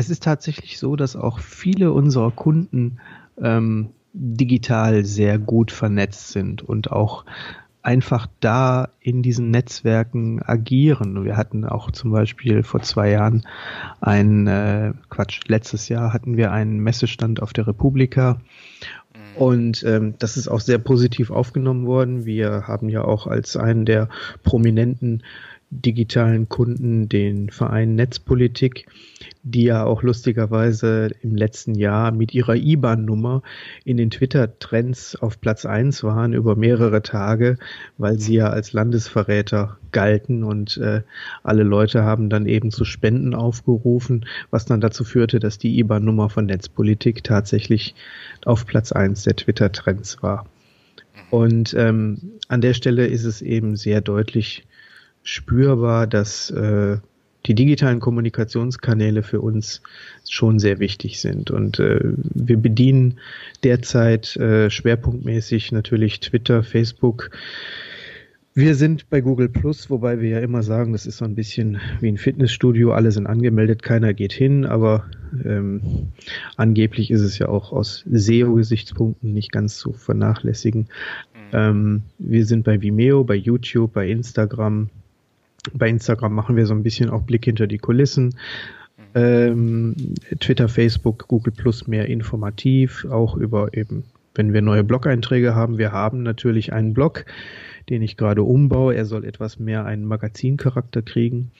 es ist tatsächlich so, dass auch viele unserer Kunden ähm, digital sehr gut vernetzt sind und auch einfach da in diesen Netzwerken agieren. Wir hatten auch zum Beispiel vor zwei Jahren ein äh, Quatsch, letztes Jahr hatten wir einen Messestand auf der Republika mhm. und ähm, das ist auch sehr positiv aufgenommen worden. Wir haben ja auch als einen der prominenten digitalen Kunden den Verein Netzpolitik, die ja auch lustigerweise im letzten Jahr mit ihrer IBAN-Nummer in den Twitter-Trends auf Platz eins waren über mehrere Tage, weil sie ja als Landesverräter galten und äh, alle Leute haben dann eben zu Spenden aufgerufen, was dann dazu führte, dass die IBAN-Nummer von Netzpolitik tatsächlich auf Platz eins der Twitter-Trends war. Und ähm, an der Stelle ist es eben sehr deutlich spürbar, dass äh, die digitalen Kommunikationskanäle für uns schon sehr wichtig sind. Und äh, wir bedienen derzeit äh, schwerpunktmäßig natürlich Twitter, Facebook. Wir sind bei Google Plus, wobei wir ja immer sagen, das ist so ein bisschen wie ein Fitnessstudio, alle sind angemeldet, keiner geht hin, aber ähm, angeblich ist es ja auch aus SEO-Gesichtspunkten nicht ganz zu vernachlässigen. Mhm. Ähm, wir sind bei Vimeo, bei YouTube, bei Instagram, bei Instagram machen wir so ein bisschen auch Blick hinter die Kulissen. Ähm, Twitter, Facebook, Google Plus mehr informativ, auch über eben, wenn wir neue Blog-Einträge haben. Wir haben natürlich einen Blog, den ich gerade umbaue. Er soll etwas mehr einen Magazincharakter kriegen.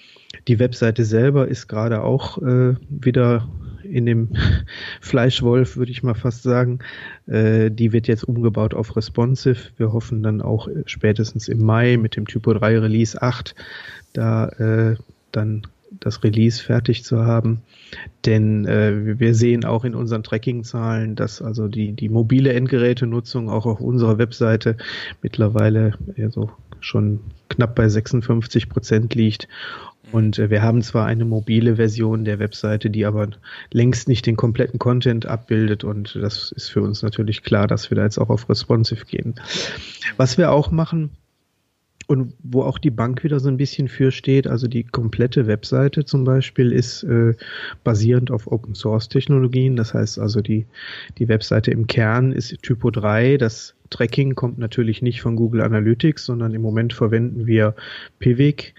Die Webseite selber ist gerade auch äh, wieder in dem Fleischwolf, würde ich mal fast sagen. Äh, die wird jetzt umgebaut auf responsive. Wir hoffen dann auch spätestens im Mai mit dem Typo 3 Release 8 da äh, dann das Release fertig zu haben. Denn äh, wir sehen auch in unseren Tracking-Zahlen, dass also die, die mobile Endgerätenutzung auch auf unserer Webseite mittlerweile ja, so schon knapp bei 56 Prozent liegt. Und äh, wir haben zwar eine mobile Version der Webseite, die aber längst nicht den kompletten Content abbildet und das ist für uns natürlich klar, dass wir da jetzt auch auf responsive gehen. Was wir auch machen, und wo auch die Bank wieder so ein bisschen für steht, also die komplette Webseite zum Beispiel ist äh, basierend auf Open Source Technologien. Das heißt also die, die Webseite im Kern ist Typo 3. Das Tracking kommt natürlich nicht von Google Analytics, sondern im Moment verwenden wir Pivik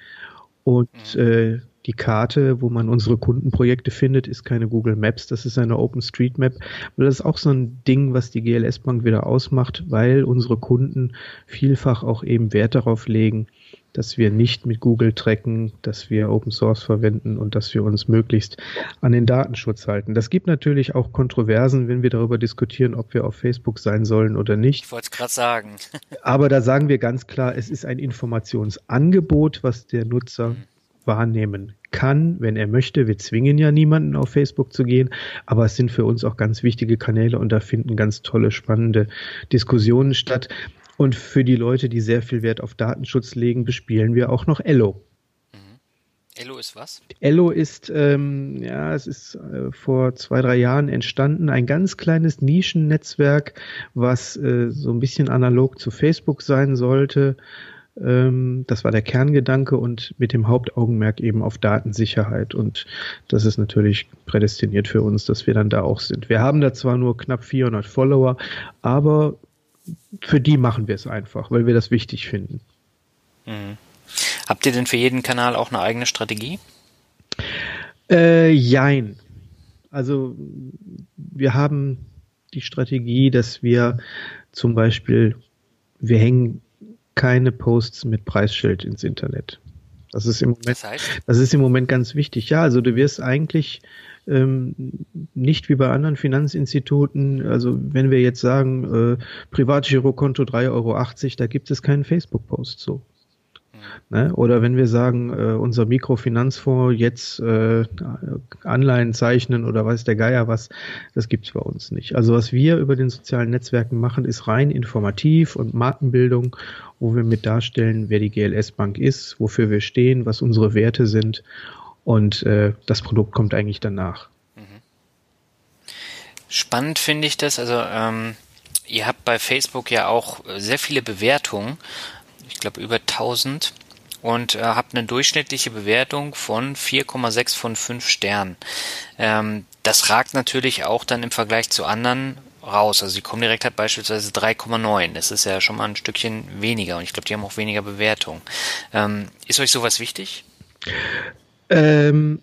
und mhm. äh, die Karte, wo man unsere Kundenprojekte findet, ist keine Google Maps, das ist eine OpenStreetMap. Und das ist auch so ein Ding, was die GLS Bank wieder ausmacht, weil unsere Kunden vielfach auch eben Wert darauf legen, dass wir nicht mit Google tracken, dass wir Open Source verwenden und dass wir uns möglichst an den Datenschutz halten. Das gibt natürlich auch Kontroversen, wenn wir darüber diskutieren, ob wir auf Facebook sein sollen oder nicht. Ich wollte es gerade sagen. Aber da sagen wir ganz klar, es ist ein Informationsangebot, was der Nutzer mhm wahrnehmen kann, wenn er möchte. Wir zwingen ja niemanden auf Facebook zu gehen, aber es sind für uns auch ganz wichtige Kanäle und da finden ganz tolle, spannende Diskussionen statt. Und für die Leute, die sehr viel Wert auf Datenschutz legen, bespielen wir auch noch Ello. Mhm. Ello ist was? Ello ist, ähm, ja, es ist äh, vor zwei, drei Jahren entstanden, ein ganz kleines Nischennetzwerk, was äh, so ein bisschen analog zu Facebook sein sollte, Ähm, das war der Kerngedanke und mit dem Hauptaugenmerk eben auf Datensicherheit. Und das ist natürlich prädestiniert für uns, dass wir dann da auch sind. Wir haben da zwar nur knapp 400 Follower, aber für die machen wir es einfach, weil wir das wichtig finden. Mhm. Habt ihr denn für jeden Kanal auch eine eigene Strategie? Äh, jein. Also wir haben die Strategie, dass wir zum Beispiel, wir hängen keine Posts mit Preisschild ins Internet. Das ist im Moment, das, heißt? das ist im Moment ganz wichtig. Ja, also du wirst eigentlich ähm, nicht wie bei anderen Finanzinstituten, also wenn wir jetzt sagen, äh, Privatgirokonto 3,80 Euro, da gibt es keinen Facebook-Post so. Ne? Oder wenn wir sagen, äh, unser Mikrofinanzfonds jetzt äh, Anleihen zeichnen oder weiß der Geier was, das gibt's bei uns nicht. Also was wir über den sozialen Netzwerken machen, ist rein informativ und Markenbildung, wo wir mit darstellen, wer die GLS Bank ist, wofür wir stehen, was unsere Werte sind und äh, das Produkt kommt eigentlich danach. Mhm. Spannend finde ich das. Also ähm, ihr habt bei Facebook ja auch sehr viele Bewertungen glaube über 1000 und äh, habe eine durchschnittliche Bewertung von 4,6 von 5 Sternen. Ähm, das ragt natürlich auch dann im Vergleich zu anderen raus. Also die Comdirect hat beispielsweise 3,9. Das ist ja schon mal ein Stückchen weniger und ich glaube, die haben auch weniger Bewertung. Ähm, ist euch sowas wichtig? Ähm,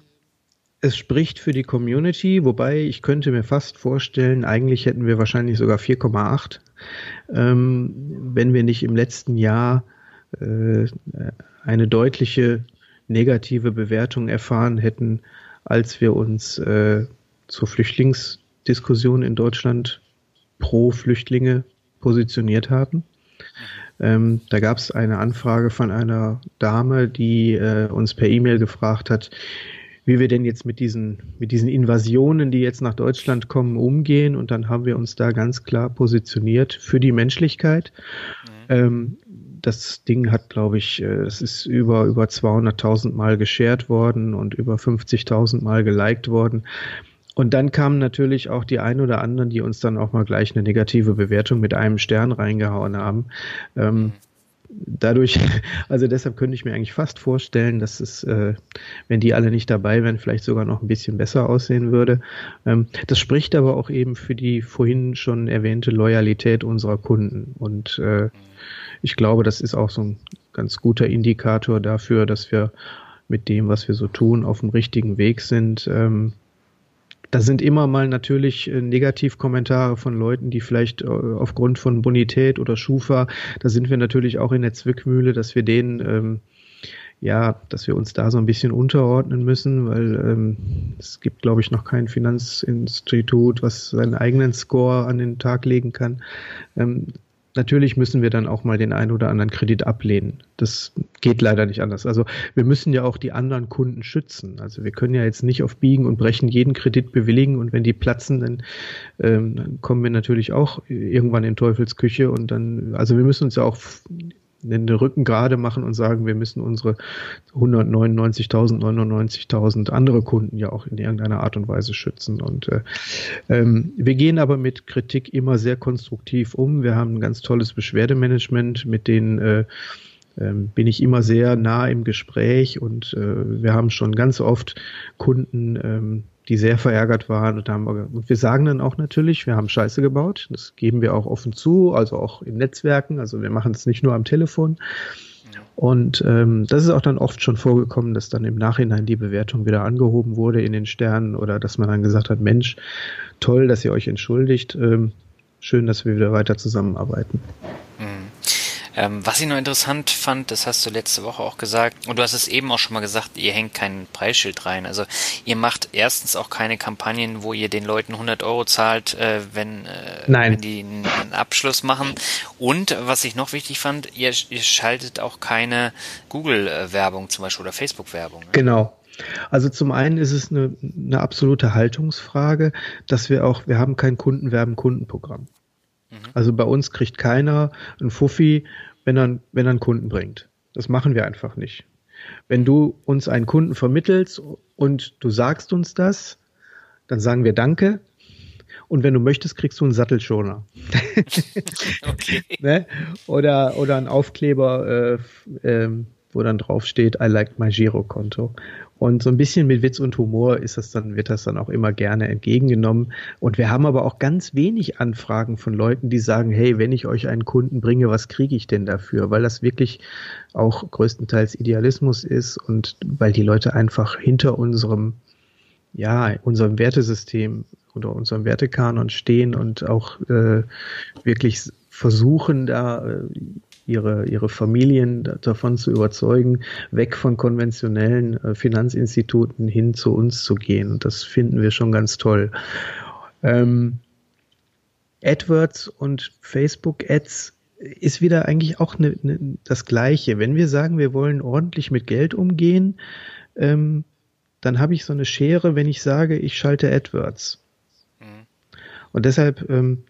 es spricht für die Community, wobei ich könnte mir fast vorstellen, eigentlich hätten wir wahrscheinlich sogar 4,8, ähm, wenn wir nicht im letzten Jahr äh, eine deutliche negative Bewertung erfahren hätten, als wir uns äh, zur Flüchtlingsdiskussion in Deutschland pro Flüchtlinge positioniert haben. Ähm, da gab es eine Anfrage von einer Dame, die äh, uns per E-Mail gefragt hat, wie wir denn jetzt mit diesen, mit diesen Invasionen, die jetzt nach Deutschland kommen, umgehen. Und dann haben wir uns da ganz klar positioniert für die Menschlichkeit. Mhm. Ähm, das Ding hat, glaube ich, äh, es ist über, über 200.000 Mal geshared worden und über 50.000 Mal geliked worden. Und dann kamen natürlich auch die ein oder anderen, die uns dann auch mal gleich eine negative Bewertung mit einem Stern reingehauen haben. Ähm, dadurch, also deshalb könnte ich mir eigentlich fast vorstellen, dass es, äh, wenn die alle nicht dabei wären, vielleicht sogar noch ein bisschen besser aussehen würde. Ähm, das spricht aber auch eben für die vorhin schon erwähnte Loyalität unserer Kunden. Und äh, ich glaube, das ist auch so ein ganz guter Indikator dafür, dass wir mit dem, was wir so tun, auf dem richtigen Weg sind. Ähm, da sind immer mal natürlich äh, Negativkommentare von Leuten, die vielleicht äh, aufgrund von Bonität oder Schufa, da sind wir natürlich auch in der Zwickmühle, dass wir denen ähm, ja, dass wir uns da so ein bisschen unterordnen müssen, weil ähm, es gibt, glaube ich, noch kein Finanzinstitut, was seinen eigenen Score an den Tag legen kann. Ähm, natürlich müssen wir dann auch mal den einen oder anderen Kredit ablehnen. Das geht leider nicht anders. Also wir müssen ja auch die anderen Kunden schützen. Also wir können ja jetzt nicht auf Biegen und Brechen jeden Kredit bewilligen und wenn die platzen, dann, ähm, dann kommen wir natürlich auch irgendwann in Teufelsküche und dann, also wir müssen uns ja auch den Rücken gerade machen und sagen, wir müssen unsere 199.000, 99.000 andere Kunden ja auch in irgendeiner Art und Weise schützen. Und äh, ähm, wir gehen aber mit Kritik immer sehr konstruktiv um. Wir haben ein ganz tolles Beschwerdemanagement, mit denen äh, ähm, bin ich immer sehr nah im Gespräch und äh, wir haben schon ganz oft Kunden, ähm, die sehr verärgert waren. Und, haben wir, und wir sagen dann auch natürlich, wir haben Scheiße gebaut. Das geben wir auch offen zu, also auch in Netzwerken. Also wir machen es nicht nur am Telefon. Und ähm, das ist auch dann oft schon vorgekommen, dass dann im Nachhinein die Bewertung wieder angehoben wurde in den Sternen oder dass man dann gesagt hat, Mensch, toll, dass ihr euch entschuldigt. Ähm, schön, dass wir wieder weiter zusammenarbeiten. Ähm, was ich noch interessant fand, das hast du letzte Woche auch gesagt, und du hast es eben auch schon mal gesagt, ihr hängt kein Preisschild rein. Also ihr macht erstens auch keine Kampagnen, wo ihr den Leuten 100 Euro zahlt, äh, wenn, äh, wenn die einen Abschluss machen. Und was ich noch wichtig fand, ihr, ihr schaltet auch keine Google-Werbung zum Beispiel oder Facebook-Werbung. Ne? Genau. Also zum einen ist es eine, eine absolute Haltungsfrage, dass wir auch, wir haben kein Kundenwerben-Kundenprogramm. Mhm. Also bei uns kriegt keiner ein Fuffi, wenn er, wenn er einen Kunden bringt. Das machen wir einfach nicht. Wenn du uns einen Kunden vermittelst und du sagst uns das, dann sagen wir Danke. Und wenn du möchtest, kriegst du einen Sattelschoner. okay. ne? Oder, oder ein Aufkleber, äh, äh, wo dann drauf steht, I like my Girokonto. Und so ein bisschen mit Witz und Humor ist das dann, wird das dann auch immer gerne entgegengenommen. Und wir haben aber auch ganz wenig Anfragen von Leuten, die sagen, hey, wenn ich euch einen Kunden bringe, was kriege ich denn dafür? Weil das wirklich auch größtenteils Idealismus ist und weil die Leute einfach hinter unserem, ja, unserem Wertesystem oder unserem Wertekanon stehen und auch äh, wirklich versuchen, da äh, ihre, ihre Familien davon zu überzeugen, weg von konventionellen äh, Finanzinstituten hin zu uns zu gehen. Und das finden wir schon ganz toll. Ähm, AdWords und Facebook Ads ist wieder eigentlich auch ne, ne, das Gleiche. Wenn wir sagen, wir wollen ordentlich mit Geld umgehen, ähm, dann habe ich so eine Schere, wenn ich sage, ich schalte AdWords. Mhm. Und deshalb ähm,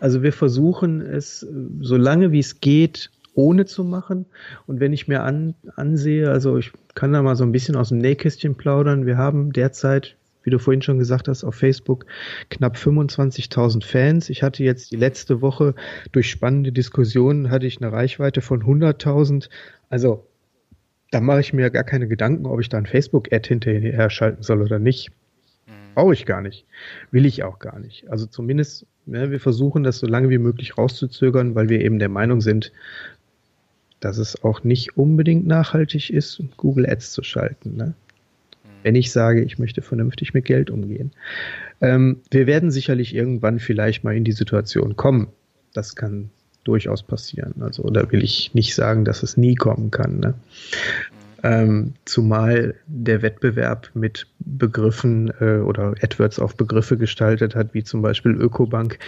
also wir versuchen es so lange wie es geht ohne zu machen. Und wenn ich mir an, ansehe, also ich kann da mal so ein bisschen aus dem Nähkästchen plaudern. Wir haben derzeit, wie du vorhin schon gesagt hast, auf Facebook knapp 25.000 Fans. Ich hatte jetzt die letzte Woche durch spannende Diskussionen hatte ich eine Reichweite von 100.000. Also da mache ich mir gar keine Gedanken, ob ich da ein Facebook-Ad hinterher schalten soll oder nicht. Mhm. Brauche ich gar nicht. Will ich auch gar nicht. Also zumindest, ne, wir versuchen das so lange wie möglich rauszuzögern, weil wir eben der Meinung sind, dass es auch nicht unbedingt nachhaltig ist, Google Ads zu schalten. Ne? Mhm. Wenn ich sage, ich möchte vernünftig mit Geld umgehen. Ähm, wir werden sicherlich irgendwann vielleicht mal in die Situation kommen. Das kann durchaus passieren. Also, da will ich nicht sagen, dass es nie kommen kann. Ne? Mhm. Ähm, zumal der Wettbewerb mit Begriffen äh, oder AdWords auf Begriffe gestaltet hat, wie zum Beispiel Ökobank,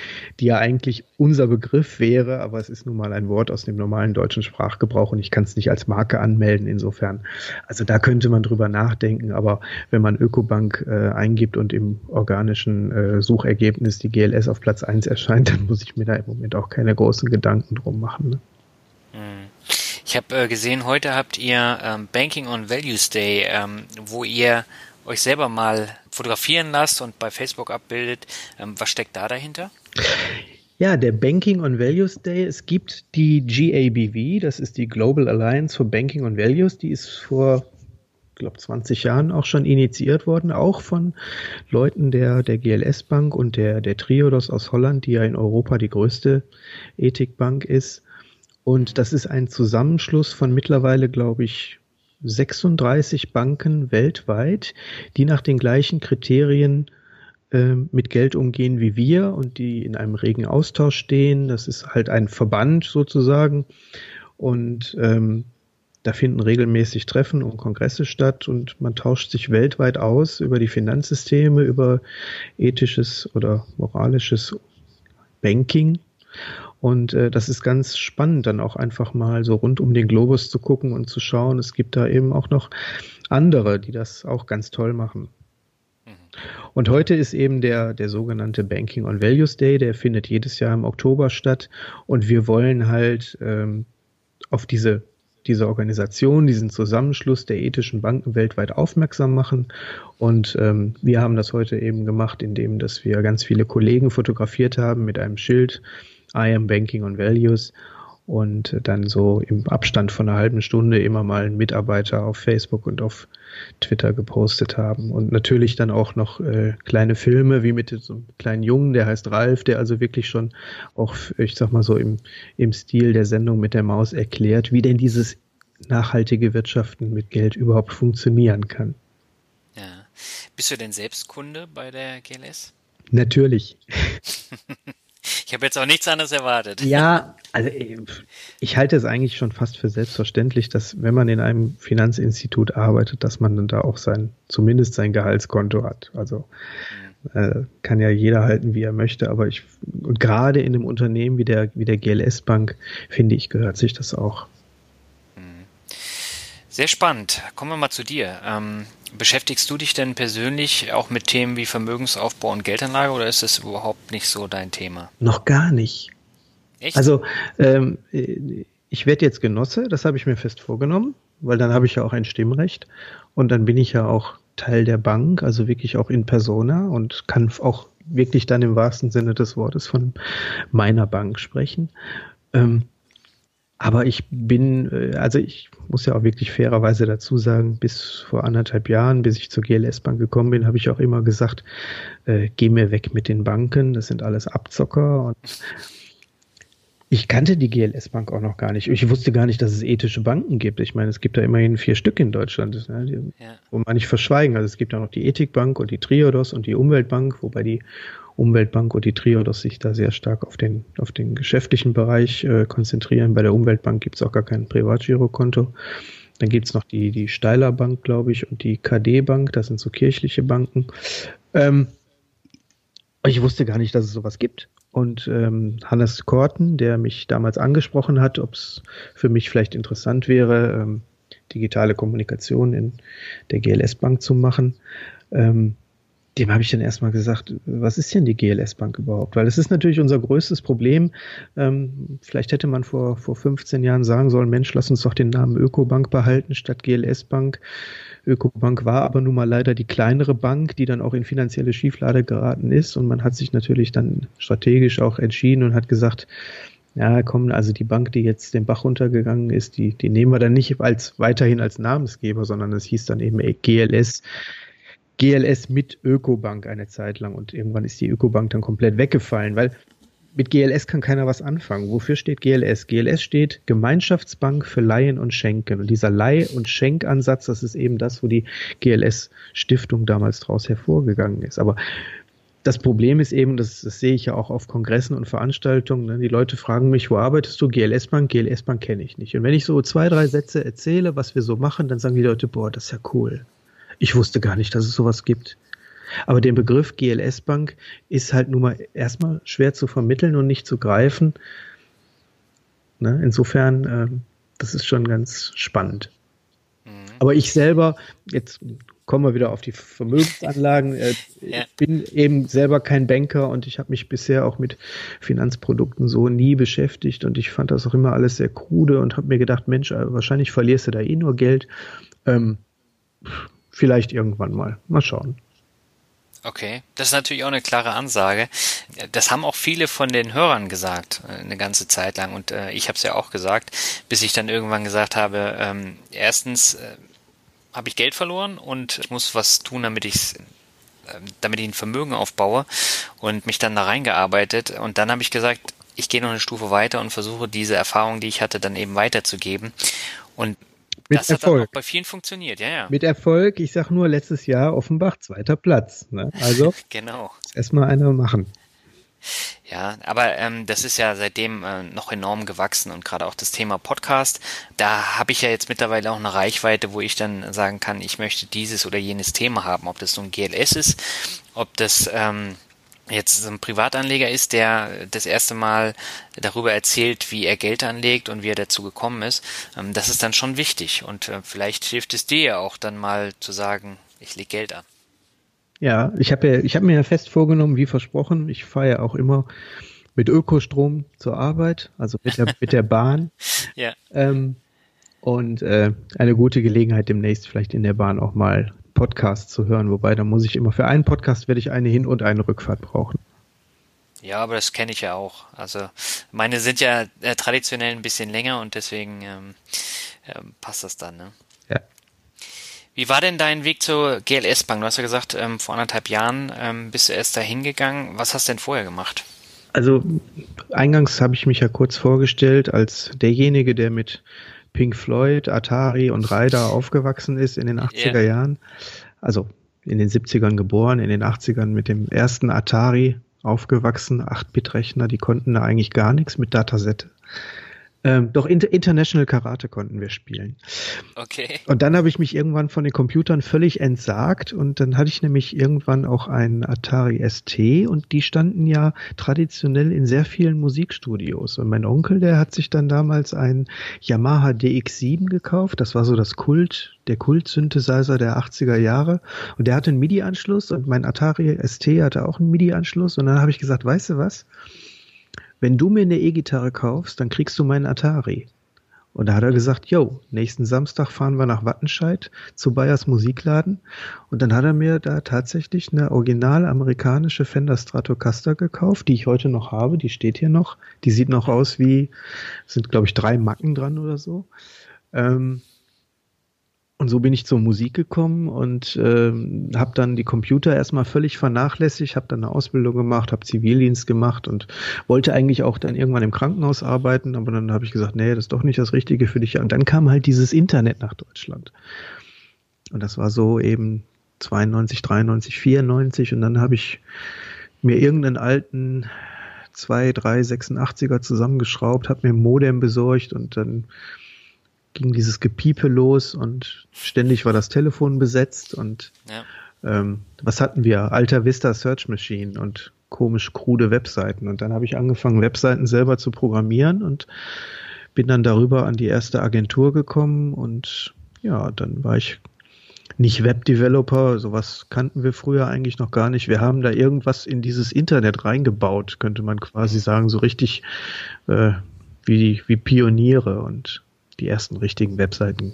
die ja eigentlich unser Begriff wäre, aber es ist nun mal ein Wort aus dem normalen deutschen Sprachgebrauch und ich kann es nicht als Marke anmelden. Insofern, also da könnte man drüber nachdenken, aber wenn man Ökobank äh, eingibt und im organischen äh, Suchergebnis die GLS auf Platz 1 erscheint, dann muss ich mir da im Moment auch keine großen Gedanken drum machen. Ne? Ich habe äh, gesehen, heute habt ihr ähm, Banking on Values Day, ähm, wo ihr euch selber mal fotografieren lasst und bei Facebook abbildet. Ähm, was steckt da dahinter? Ja, der Banking on Values Day. Es gibt die GABV, das ist die Global Alliance for Banking on Values. Die ist vor, glaube, 20 Jahren auch schon initiiert worden, auch von Leuten der, der GLS Bank und der, der Triodos aus Holland, die ja in Europa die größte Ethikbank ist. Und das ist ein Zusammenschluss von mittlerweile, glaube ich, 36 Banken weltweit, die nach den gleichen Kriterien äh, mit Geld umgehen wie wir und die in einem regen Austausch stehen. Das ist halt ein Verband sozusagen. Und ähm, da finden regelmäßig Treffen und Kongresse statt und man tauscht sich weltweit aus über die Finanzsysteme, über ethisches oder moralisches Banking. Und äh, das ist ganz spannend, dann auch einfach mal so rund um den Globus zu gucken und zu schauen. Es gibt da eben auch noch andere, die das auch ganz toll machen. Mhm. Und heute ist eben der, der sogenannte Banking on Values Day, der findet jedes Jahr im Oktober statt. Und wir wollen halt ähm, auf diese, diese Organisation, diesen Zusammenschluss der ethischen Banken weltweit aufmerksam machen. Und ähm, wir haben das heute eben gemacht, indem dass wir ganz viele Kollegen fotografiert haben mit einem Schild, I am Banking on Values und dann so im Abstand von einer halben Stunde immer mal einen Mitarbeiter auf Facebook und auf Twitter gepostet haben und natürlich dann auch noch äh, kleine Filme wie mit so einem kleinen Jungen, der heißt Ralf, der also wirklich schon auch, ich sag mal so im, im Stil der Sendung mit der Maus erklärt, wie denn dieses nachhaltige Wirtschaften mit Geld überhaupt funktionieren kann. Ja. Bist du denn selbst Kunde bei der GLS? Natürlich. Ich habe jetzt auch nichts anderes erwartet. Ja, also ich halte es eigentlich schon fast für selbstverständlich, dass wenn man in einem Finanzinstitut arbeitet, dass man dann da auch sein, zumindest sein Gehaltskonto hat. Also äh, kann ja jeder halten, wie er möchte, aber ich, und gerade in einem Unternehmen wie der, wie der GLS Bank, finde ich, gehört sich das auch. Sehr spannend. Kommen wir mal zu dir. Ähm, beschäftigst du dich denn persönlich auch mit Themen wie Vermögensaufbau und Geldanlage oder ist das überhaupt nicht so dein Thema? Noch gar nicht. Echt? Also ähm, ich werde jetzt Genosse, das habe ich mir fest vorgenommen, weil dann habe ich ja auch ein Stimmrecht und dann bin ich ja auch Teil der Bank, also wirklich auch in Persona und kann auch wirklich dann im wahrsten Sinne des Wortes von meiner Bank sprechen. Ähm, aber ich bin, äh, also ich muss ja auch wirklich fairerweise dazu sagen, bis vor anderthalb Jahren, bis ich zur GLS Bank gekommen bin, habe ich auch immer gesagt, äh, geh mir weg mit den Banken, das sind alles Abzocker und ich kannte die GLS Bank auch noch gar nicht. Ich wusste gar nicht, dass es ethische Banken gibt. Ich meine, es gibt da immerhin vier Stück in Deutschland, ne, die, ja. wo man nicht verschweigen. Also es gibt auch noch die Ethikbank und die Triodos und die Umweltbank, wobei die Umweltbank und die Triodos sich da sehr stark auf den, auf den geschäftlichen Bereich äh, konzentrieren. Bei der Umweltbank gibt es auch gar kein Privatgirokonto. Dann gibt es noch die, die Steiler Bank, glaube ich, und die KD Bank, das sind so kirchliche Banken. Ähm, ich wusste gar nicht, dass es sowas gibt. Und ähm, Hannes Korten, der mich damals angesprochen hat, ob es für mich vielleicht interessant wäre, ähm, digitale Kommunikation in der GLS Bank zu machen, ähm, dem habe ich dann erstmal gesagt, was ist denn die GLS Bank überhaupt? Weil es ist natürlich unser größtes Problem. Ähm, vielleicht hätte man vor, vor 15 Jahren sagen sollen, Mensch, lass uns doch den Namen Ökobank behalten statt GLS Bank. Ökobank war aber nun mal leider die kleinere Bank, die dann auch in finanzielle Schieflage geraten ist. Und man hat sich natürlich dann strategisch auch entschieden und hat gesagt, ja, komm, also die Bank, die jetzt den Bach runtergegangen ist, die, die nehmen wir dann nicht als weiterhin als Namensgeber, sondern es hieß dann eben GLS GLS mit Ökobank eine Zeit lang und irgendwann ist die Ökobank dann komplett weggefallen, weil mit GLS kann keiner was anfangen. Wofür steht GLS? GLS steht Gemeinschaftsbank für Leihen und Schenken. Und dieser Leih- und Schenkansatz, das ist eben das, wo die GLS-Stiftung damals draus hervorgegangen ist. Aber das Problem ist eben, das, das sehe ich ja auch auf Kongressen und Veranstaltungen, ne? die Leute fragen mich, wo arbeitest du? GLS Bank, GLS Bank kenne ich nicht. Und wenn ich so zwei, drei Sätze erzähle, was wir so machen, dann sagen die Leute, boah, das ist ja cool. Ich wusste gar nicht, dass es sowas gibt. Aber der Begriff GLS Bank ist halt nun mal erstmal schwer zu vermitteln und nicht zu greifen. Ne? Insofern, äh, das ist schon ganz spannend. Mhm. Aber ich selber, jetzt kommen wir wieder auf die Vermögensanlagen. Äh, ja. Ich bin eben selber kein Banker und ich habe mich bisher auch mit Finanzprodukten so nie beschäftigt und ich fand das auch immer alles sehr krude und habe mir gedacht, Mensch, äh, wahrscheinlich verlierst du da eh nur Geld. Ähm, vielleicht irgendwann mal. Mal schauen. Okay, das ist natürlich auch eine klare Ansage. Das haben auch viele von den Hörern gesagt, äh, eine ganze Zeit lang. Und äh, ich habe es ja auch gesagt, bis ich dann irgendwann gesagt habe, ähm, erstens äh, habe ich Geld verloren und ich muss was tun, damit ich äh, damit ich ein Vermögen aufbaue und mich dann da reingearbeitet. Und dann habe ich gesagt, ich gehe noch eine Stufe weiter und versuche diese Erfahrung, die ich hatte, dann eben weiterzugeben. Und mit das Erfolg. hat auch bei vielen funktioniert, ja, ja. Mit Erfolg, ich sag nur letztes Jahr Offenbach zweiter Platz. Ne? Also genau. erstmal einer machen. Ja, aber ähm, das ist ja seitdem äh, noch enorm gewachsen und gerade auch das Thema Podcast, da habe ich ja jetzt mittlerweile auch eine Reichweite, wo ich dann sagen kann, ich möchte dieses oder jenes Thema haben, ob das so ein GLS ist, ob das ähm, jetzt ein Privatanleger ist, der das erste Mal darüber erzählt, wie er Geld anlegt und wie er dazu gekommen ist, ähm, das ist dann schon wichtig. Und äh, vielleicht hilft es dir ja auch dann mal zu sagen, ich lege Geld an. Ja, ich habe ja, ich habe mir ja fest vorgenommen, wie versprochen, ich fahre ja auch immer mit Ökostrom zur Arbeit, also mit der, mit der Bahn. ja. Ähm, und äh, eine gute Gelegenheit demnächst vielleicht in der Bahn auch mal Podcast zu hören, wobei da muss ich immer für einen Podcast werde ich eine Hin- und eine Rückfahrt brauchen. Ja, aber das kenne ich ja auch. Also meine sind ja äh, traditionell ein bisschen länger und deswegen ähm, äh, passt das dann. Ne? Ja. Wie war denn dein Weg zur GLS Bank? Du hast ja gesagt, ähm, vor anderthalb Jahren ähm, bist du erst da hingegangen. Was hast du denn vorher gemacht? Also eingangs habe ich mich ja kurz vorgestellt als derjenige, der mit Pink Floyd, Atari und Ryder aufgewachsen ist in den 80er yeah. Jahren. Also in den 70ern geboren, in den 80ern mit dem ersten Atari aufgewachsen, 8-Bit-Rechner, die konnten da eigentlich gar nichts mit Datasette. Ähm, doch Inter International Karate konnten wir spielen. Okay. Und dann habe ich mich irgendwann von den Computern völlig entsagt und dann hatte ich nämlich irgendwann auch einen Atari ST und die standen ja traditionell in sehr vielen Musikstudios. Und mein Onkel, der hat sich dann damals einen Yamaha DX7 gekauft. Das war so das Kult, der Kult-Synthesizer der 80er Jahre. Und der hatte einen MIDI-Anschluss und mein Atari ST hatte auch einen MIDI-Anschluss. Und dann habe ich gesagt, weißt du was? Wenn du mir eine E-Gitarre kaufst, dann kriegst du meinen Atari. Und da hat er gesagt, yo, nächsten Samstag fahren wir nach Wattenscheid zu Bayers Musikladen. Und dann hat er mir da tatsächlich eine original amerikanische Fender Stratocaster gekauft, die ich heute noch habe. Die steht hier noch. Die sieht noch aus wie, sind glaube ich drei Macken dran oder so. Ähm, und so bin ich zur Musik gekommen und ähm, habe dann die Computer erstmal völlig vernachlässigt, habe dann eine Ausbildung gemacht, habe Zivildienst gemacht und wollte eigentlich auch dann irgendwann im Krankenhaus arbeiten, aber dann habe ich gesagt, nee, das ist doch nicht das Richtige für dich. Und dann kam halt dieses Internet nach Deutschland. Und das war so eben 92, 93, 94 und dann habe ich mir irgendeinen alten 2, 3, 86er zusammengeschraubt, habe mir ein Modem besorgt und dann ging dieses Gepiepe los und ständig war das Telefon besetzt und ja. ähm, was hatten wir? Alter Vista Search Machine und komisch krude Webseiten. Und dann habe ich angefangen, Webseiten selber zu programmieren und bin dann darüber an die erste Agentur gekommen und ja, dann war ich nicht Webdeveloper, sowas kannten wir früher eigentlich noch gar nicht. Wir haben da irgendwas in dieses Internet reingebaut, könnte man quasi sagen, so richtig äh, wie, wie Pioniere und die ersten richtigen Webseiten,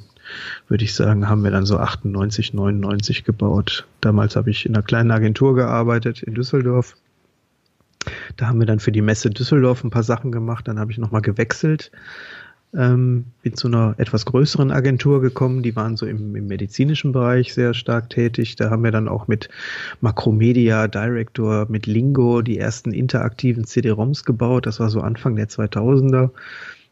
würde ich sagen, haben wir dann so 98, 99 gebaut. Damals habe ich in einer kleinen Agentur gearbeitet in Düsseldorf. Da haben wir dann für die Messe Düsseldorf ein paar Sachen gemacht. Dann habe ich nochmal gewechselt. Ähm, bin zu einer etwas größeren Agentur gekommen. Die waren so im, im, medizinischen Bereich sehr stark tätig. Da haben wir dann auch mit Macromedia Director, mit Lingo die ersten interaktiven CD-ROMs gebaut. Das war so Anfang der 2000er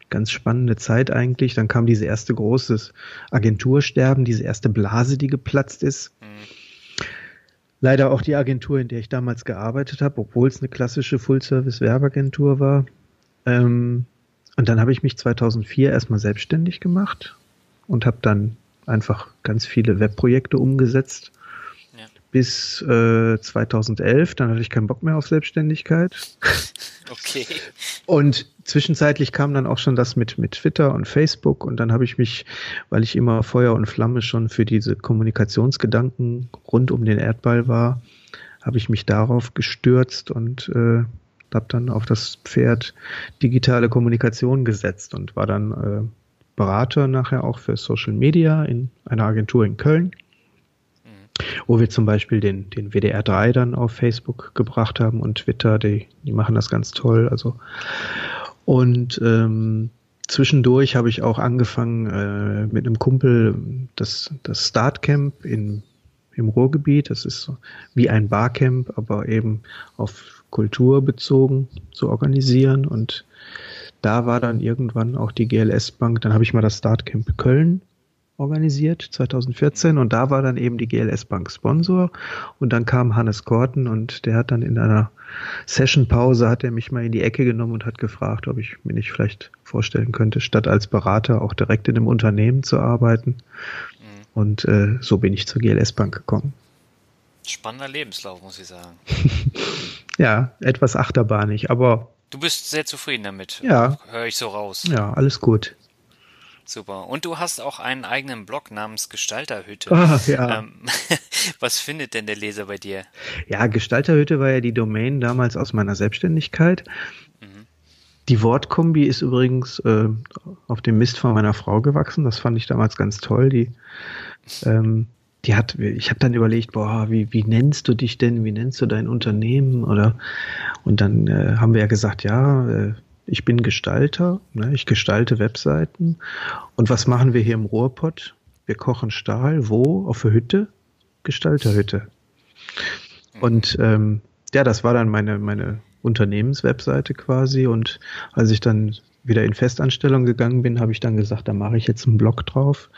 ganz spannende Zeit eigentlich. Dann kam diese erste große Agentursterben, diese erste Blase, die geplatzt ist. Mhm. Leider auch die Agentur, in der ich damals gearbeitet habe, obwohl es eine klassische Full-Service-Werbeagentur war. Ähm, und dann habe ich mich 2004 erstmal selbstständig gemacht und habe dann einfach ganz viele Webprojekte umgesetzt ja. bis äh, 2011. Dann hatte ich keinen Bock mehr auf Selbstständigkeit. Okay. Und zwischenzeitlich kam dann auch schon das mit, mit Twitter und Facebook und dann habe ich mich, weil ich immer Feuer und Flamme schon für diese Kommunikationsgedanken rund um den Erdball war, habe ich mich darauf gestürzt und äh, habe dann auf das Pferd digitale Kommunikation gesetzt und war dann äh, Berater nachher auch für Social Media in einer Agentur in Köln wo wir zum Beispiel den, den WDR 3 dann auf Facebook gebracht haben und Twitter, die, die machen das ganz toll. Also und ähm, zwischendurch habe ich auch angefangen äh, mit einem Kumpel das, das Startcamp in, im Ruhrgebiet. Das ist so wie ein Barcamp, aber eben auf Kultur bezogen zu organisieren. Und da war dann irgendwann auch die GLS Bank. Dann habe ich mal das Startcamp Köln organisiert, 2014, und da war dann eben die GLS Bank Sponsor. Und dann kam Hannes Korten und der hat dann in einer Sessionpause hat er mich mal in die Ecke genommen und hat gefragt, ob ich mir nicht vielleicht vorstellen könnte, statt als Berater auch direkt in einem Unternehmen zu arbeiten. Mhm. Und äh, so bin ich zur GLS Bank gekommen. Spannender Lebenslauf, muss ich sagen. ja, etwas achterbahnig, aber. Du bist sehr zufrieden damit. Ja. Höre ich so raus. Ja, alles gut. Super. Und du hast auch einen eigenen Blog namens Gestalterhütte. Ah, ja. Ähm, was findet denn der Leser bei dir? Ja, Gestalterhütte war ja die Domain damals aus meiner Selbstständigkeit. Mhm. Die Wortkombi ist übrigens äh, auf dem Mist von meiner Frau gewachsen. Das fand ich damals ganz toll. Die, ähm, die hat, ich habe dann überlegt, boah, wie, wie nennst du dich denn? Wie nennst du dein Unternehmen? Oder und dann äh, haben wir ja gesagt, ja, äh, ich bin Gestalter, ne, ich gestalte Webseiten. Und was machen wir hier im Ruhrpott? Wir kochen Stahl, wo? Auf der Hütte? Gestalterhütte. Und ähm, ja, das war dann meine, meine Unternehmenswebseite quasi. Und als ich dann wieder in Festanstellung gegangen bin, habe ich dann gesagt, da mache ich jetzt einen Blog drauf.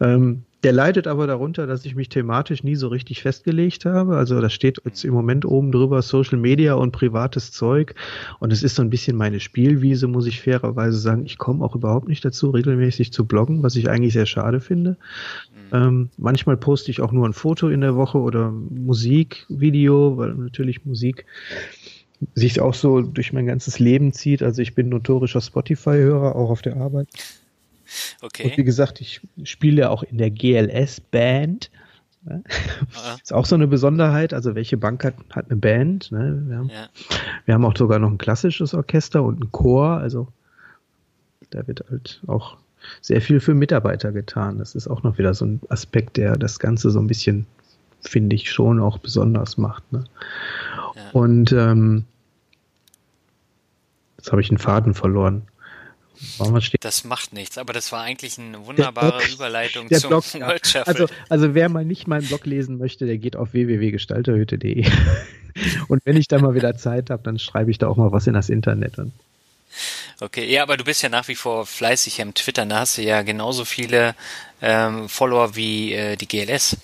Ähm, der leidet aber darunter, dass ich mich thematisch nie so richtig festgelegt habe. Also da steht jetzt im Moment oben drüber Social Media und privates Zeug. Und es ist so ein bisschen meine Spielwiese, muss ich fairerweise sagen. Ich komme auch überhaupt nicht dazu, regelmäßig zu bloggen, was ich eigentlich sehr schade finde. Mhm. Ähm, manchmal poste ich auch nur ein Foto in der Woche oder Musikvideo, weil natürlich Musik sich auch so durch mein ganzes Leben zieht. Also ich bin notorischer Spotify-Hörer, auch auf der Arbeit. Okay. Und wie gesagt, ich spiele ja auch in der GLS-Band. Ne? Ah. Ist auch so eine Besonderheit. Also welche Bank hat, hat eine Band? Ne? Wir, haben, ja. wir haben auch sogar noch ein klassisches Orchester und ein Chor. Also da wird halt auch sehr viel für Mitarbeiter getan. Das ist auch noch wieder so ein Aspekt, der das Ganze so ein bisschen, finde ich, schon auch besonders macht. Ne? Ja. Und ähm, jetzt habe ich einen Faden verloren. Das macht nichts, aber das war eigentlich eine wunderbare Blog, Überleitung zum Blog, World Shuffle. Also, also wer mal nicht meinen Blog lesen möchte, der geht auf www.gestalterhütte.de. Und wenn ich da mal wieder Zeit habe, dann schreibe ich da auch mal was in das Internet. Und Okay, ja, aber du bist ja nach wie vor fleißig am Twitter. Da hast du ja genauso viele ähm, Follower wie äh, die GLS.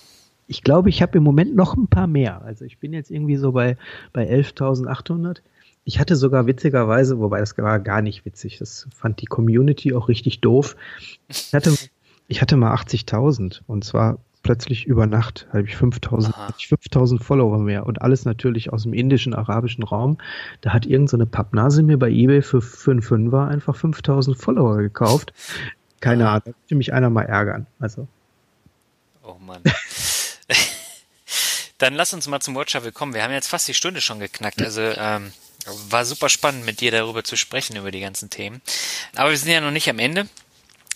Ich glaube, ich habe im Moment noch ein paar mehr. Also ich bin jetzt irgendwie so bei, bei 11.800. Ich hatte sogar witzigerweise, wobei das war gar nicht witzig, das fand die Community auch richtig doof. Ich hatte, ich hatte mal 80.000 und zwar plötzlich über Nacht habe ich 5000, 5000 Follower mehr und alles natürlich aus dem indischen, arabischen Raum. Da hat irgendeine so Pappnase mir bei eBay für, für einen Fünfer einfach 5000 Follower gekauft. Keine Ahnung, da möchte mich einer mal ärgern. Also. Oh Mann. Dann lass uns mal zum Watcher kommen. Wir haben jetzt fast die Stunde schon geknackt. Also ähm, war super spannend, mit dir darüber zu sprechen, über die ganzen Themen. Aber wir sind ja noch nicht am Ende.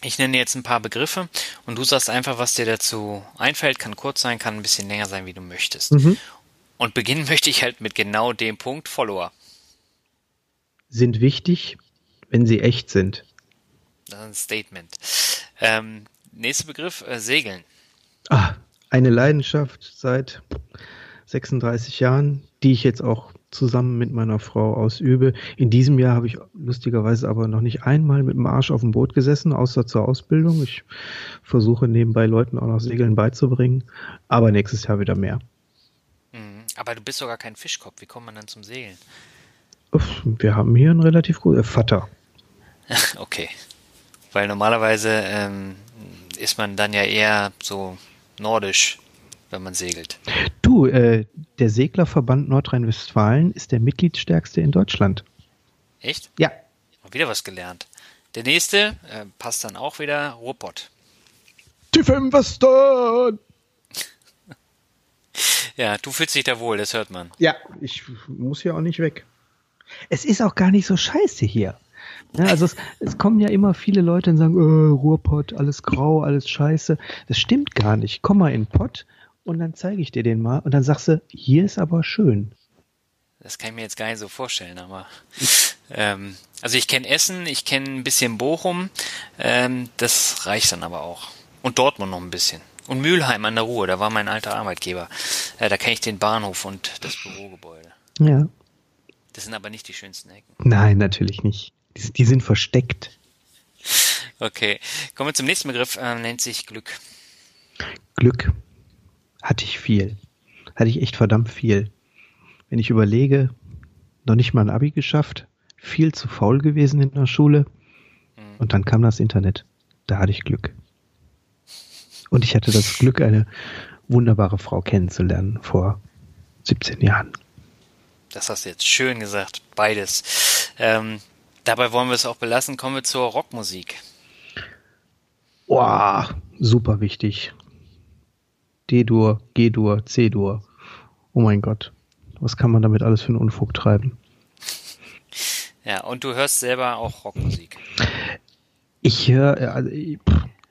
Ich nenne jetzt ein paar Begriffe und du sagst einfach, was dir dazu einfällt. Kann kurz sein, kann ein bisschen länger sein, wie du möchtest. Mhm. Und beginnen möchte ich halt mit genau dem Punkt Follower. Sind wichtig, wenn sie echt sind. Das ist ein Statement. Ähm, nächster Begriff, äh, Segeln. Ah, eine Leidenschaft seit 36 Jahren, die ich jetzt auch zusammen mit meiner Frau ausübe. In diesem Jahr habe ich lustigerweise aber noch nicht einmal mit dem Arsch auf dem Boot gesessen, außer zur Ausbildung. Ich versuche nebenbei Leuten auch noch Segeln beizubringen, aber nächstes Jahr wieder mehr. Mhm. Aber du bist sogar kein Fischkopf. Wie kommt man dann zum Segeln? Wir haben hier einen relativ guten äh, Vater. okay. Weil normalerweise ähm, ist man dann ja eher so nordisch wenn man segelt. Du, äh, der Seglerverband Nordrhein-Westfalen ist der mitgliedstärkste in Deutschland. Echt? Ja. Wieder was gelernt. Der nächste äh, passt dann auch wieder Ruhrpott. Tief im Westen! ja, du fühlst dich da wohl, das hört man. Ja, ich muss hier auch nicht weg. Es ist auch gar nicht so scheiße hier. Ja, also es, es, kommen ja immer viele Leute und sagen, äh, Ruhrpott, alles grau, alles scheiße. Das stimmt gar nicht. Komm mal in Pott und dann zeige ich dir den mal und dann sagst du, hier ist aber schön. Das kann ich mir jetzt gar nicht so vorstellen, aber ähm, also ich kenne Essen, ich kenne ein bisschen Bochum, ähm, das reicht dann aber auch. Und Dortmund noch ein bisschen. Und Mülheim an der Ruhr, da war mein alter Arbeitgeber. Äh, da kenne ich den Bahnhof und das Bürogebäude. Ja. Das sind aber nicht die schönsten Ecken. Nein, natürlich nicht. Die, die sind versteckt. Okay, kommen wir zum nächsten Begriff, äh, nennt sich Glück. Glück hatte ich viel. Hatte ich echt verdammt viel. Wenn ich überlege, noch nicht mal ein Abi geschafft, viel zu faul gewesen in der Schule. Mhm. Und dann kam das Internet. Da hatte ich Glück. Und ich hatte das Glück, eine wunderbare Frau kennenzulernen vor 17 Jahren. Das hast du jetzt schön gesagt, beides. Ähm, dabei wollen wir es auch belassen. Kommen wir zur Rockmusik. Boah, super wichtig. D-Dur, G-Dur, C-Dur. Oh mein Gott. Was kann man damit alles für einen Unfug treiben? Ja, und du hörst selber auch Rockmusik. Ich höre, also ich,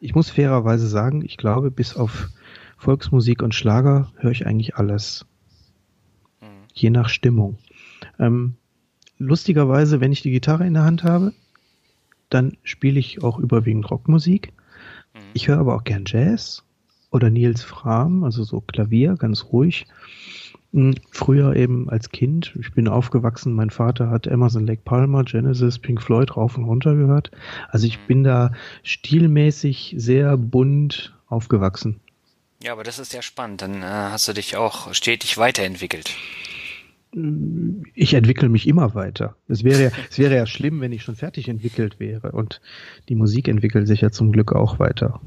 ich muss fairerweise sagen, ich glaube, bis auf Volksmusik und Schlager höre ich eigentlich alles. Mhm. Je nach Stimmung. Ähm, lustigerweise, wenn ich die Gitarre in der Hand habe, dann spiele ich auch überwiegend Rockmusik. Mhm. Ich höre aber auch gern Jazz oder Nils Fram, also so Klavier, ganz ruhig. Hm, früher eben als Kind, ich bin aufgewachsen, mein Vater hat Emerson Lake Palmer, Genesis, Pink Floyd rauf und runter gehört. Also ich bin da stilmäßig sehr bunt aufgewachsen. Ja, aber das ist ja spannend. Dann äh, hast du dich auch stetig weiterentwickelt. Ich entwickle mich immer weiter. Es wäre, ja, es wäre ja schlimm, wenn ich schon fertig entwickelt wäre. Und die Musik entwickelt sich ja zum Glück auch weiter.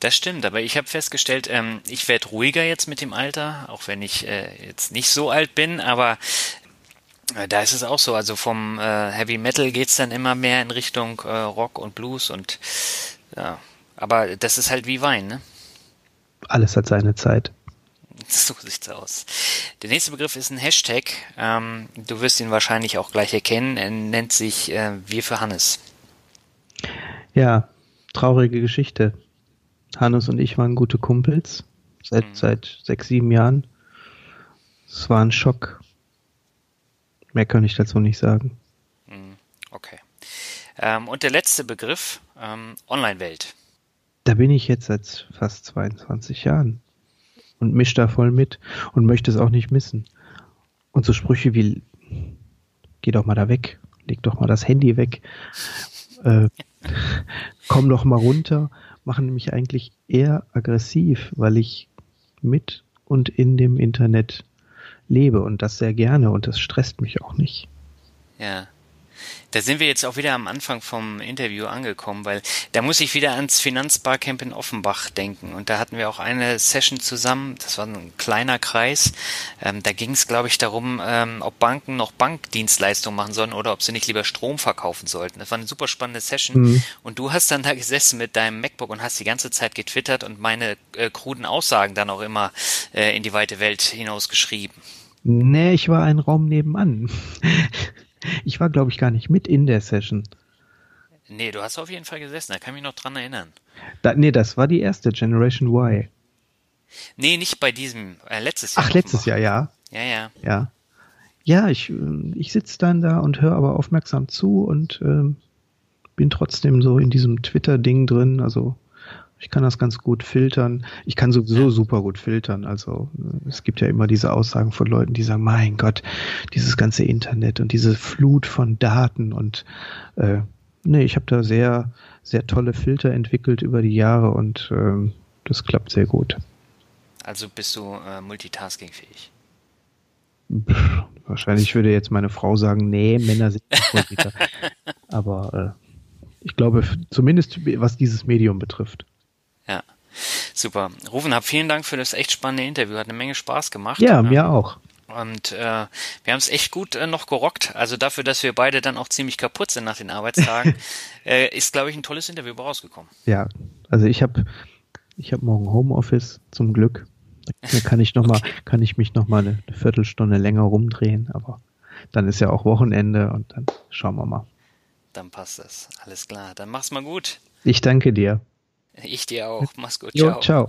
Das stimmt, aber ich habe festgestellt, ähm, ich werde ruhiger jetzt mit dem Alter, auch wenn ich äh, jetzt nicht so alt bin, aber äh, da ist es auch so. Also vom äh, Heavy Metal geht's dann immer mehr in Richtung äh, Rock und Blues und ja, aber das ist halt wie Wein, ne? Alles hat seine Zeit. So sieht's aus. Der nächste Begriff ist ein Hashtag. Ähm, du wirst ihn wahrscheinlich auch gleich erkennen. Er nennt sich äh, Wir für Hannes. Ja, traurige Geschichte. Hannes und ich waren gute Kumpels seit, mhm. seit sechs, sieben Jahren. Es war ein Schock. Mehr kann ich dazu nicht sagen. Mhm. Okay. Ähm, und der letzte Begriff, ähm, Online-Welt. Da bin ich jetzt seit fast 22 Jahren und misch da voll mit und möchte es auch nicht missen. Und so Sprüche wie, geh doch mal da weg, leg doch mal das Handy weg, äh, komm doch mal runter, machen mich eigentlich eher aggressiv, weil ich mit und in dem Internet lebe und das sehr gerne und das stresst mich auch nicht. Ja. Da sind wir jetzt auch wieder am Anfang vom Interview angekommen, weil da muss ich wieder ans Finanzbarcamp in Offenbach denken. Und da hatten wir auch eine Session zusammen, das war ein kleiner Kreis. Ähm, da ging es, glaube ich, darum, ähm, ob Banken noch Bankdienstleistungen machen sollen oder ob sie nicht lieber Strom verkaufen sollten. Das war eine super spannende Session. Mhm. Und du hast dann da gesessen mit deinem MacBook und hast die ganze Zeit getwittert und meine äh, kruden Aussagen dann auch immer äh, in die weite Welt hinausgeschrieben. Nee, ich war ein Raum nebenan. Ich war, glaube ich, gar nicht mit in der Session. Nee, du hast auf jeden Fall gesessen, da kann ich mich noch dran erinnern. Da, nee, das war die erste, Generation Y. Nee, nicht bei diesem, äh, letztes Jahr. Ach, letztes Jahr, ja. Ja, ja. Ja, ja ich, ich sitze dann da und höre aber aufmerksam zu und äh, bin trotzdem so in diesem Twitter-Ding drin. Also ich kann das ganz gut filtern. Ich kann sowieso super gut filtern. Also äh, es gibt ja immer diese Aussagen von Leuten, die sagen, mein Gott, dieses ganze Internet und diese Flut von Daten und äh, nee, ich habe da sehr, sehr tolle Filter entwickelt über die Jahre und ähm, das klappt sehr gut. Also bist du äh, multitaskingfähig? Wahrscheinlich würde jetzt meine Frau sagen, nee, Männer sind nicht. Aber äh, ich glaube, zumindest was dieses Medium betrifft. Ja. Super. Rufen, hab vielen Dank für das echt spannende Interview. Hat eine Menge Spaß gemacht. Ja, mir ähm, auch. Und äh, wir haben es echt gut äh, noch gerockt. Also dafür, dass wir beide dann auch ziemlich kaputt sind nach den Arbeitstagen, äh, ist, glaube ich, ein tolles Interview rausgekommen. Ja, also ich habe ich hab morgen Homeoffice zum Glück. Da kann ich noch okay. mal, kann ich mich noch mal eine, eine Viertelstunde länger rumdrehen. Aber dann ist ja auch Wochenende und dann schauen wir mal. Dann passt das. Alles klar. Dann mach's mal gut. Ich danke dir. Ich dir auch. Mach's gut. Ciao. Jo, ciao.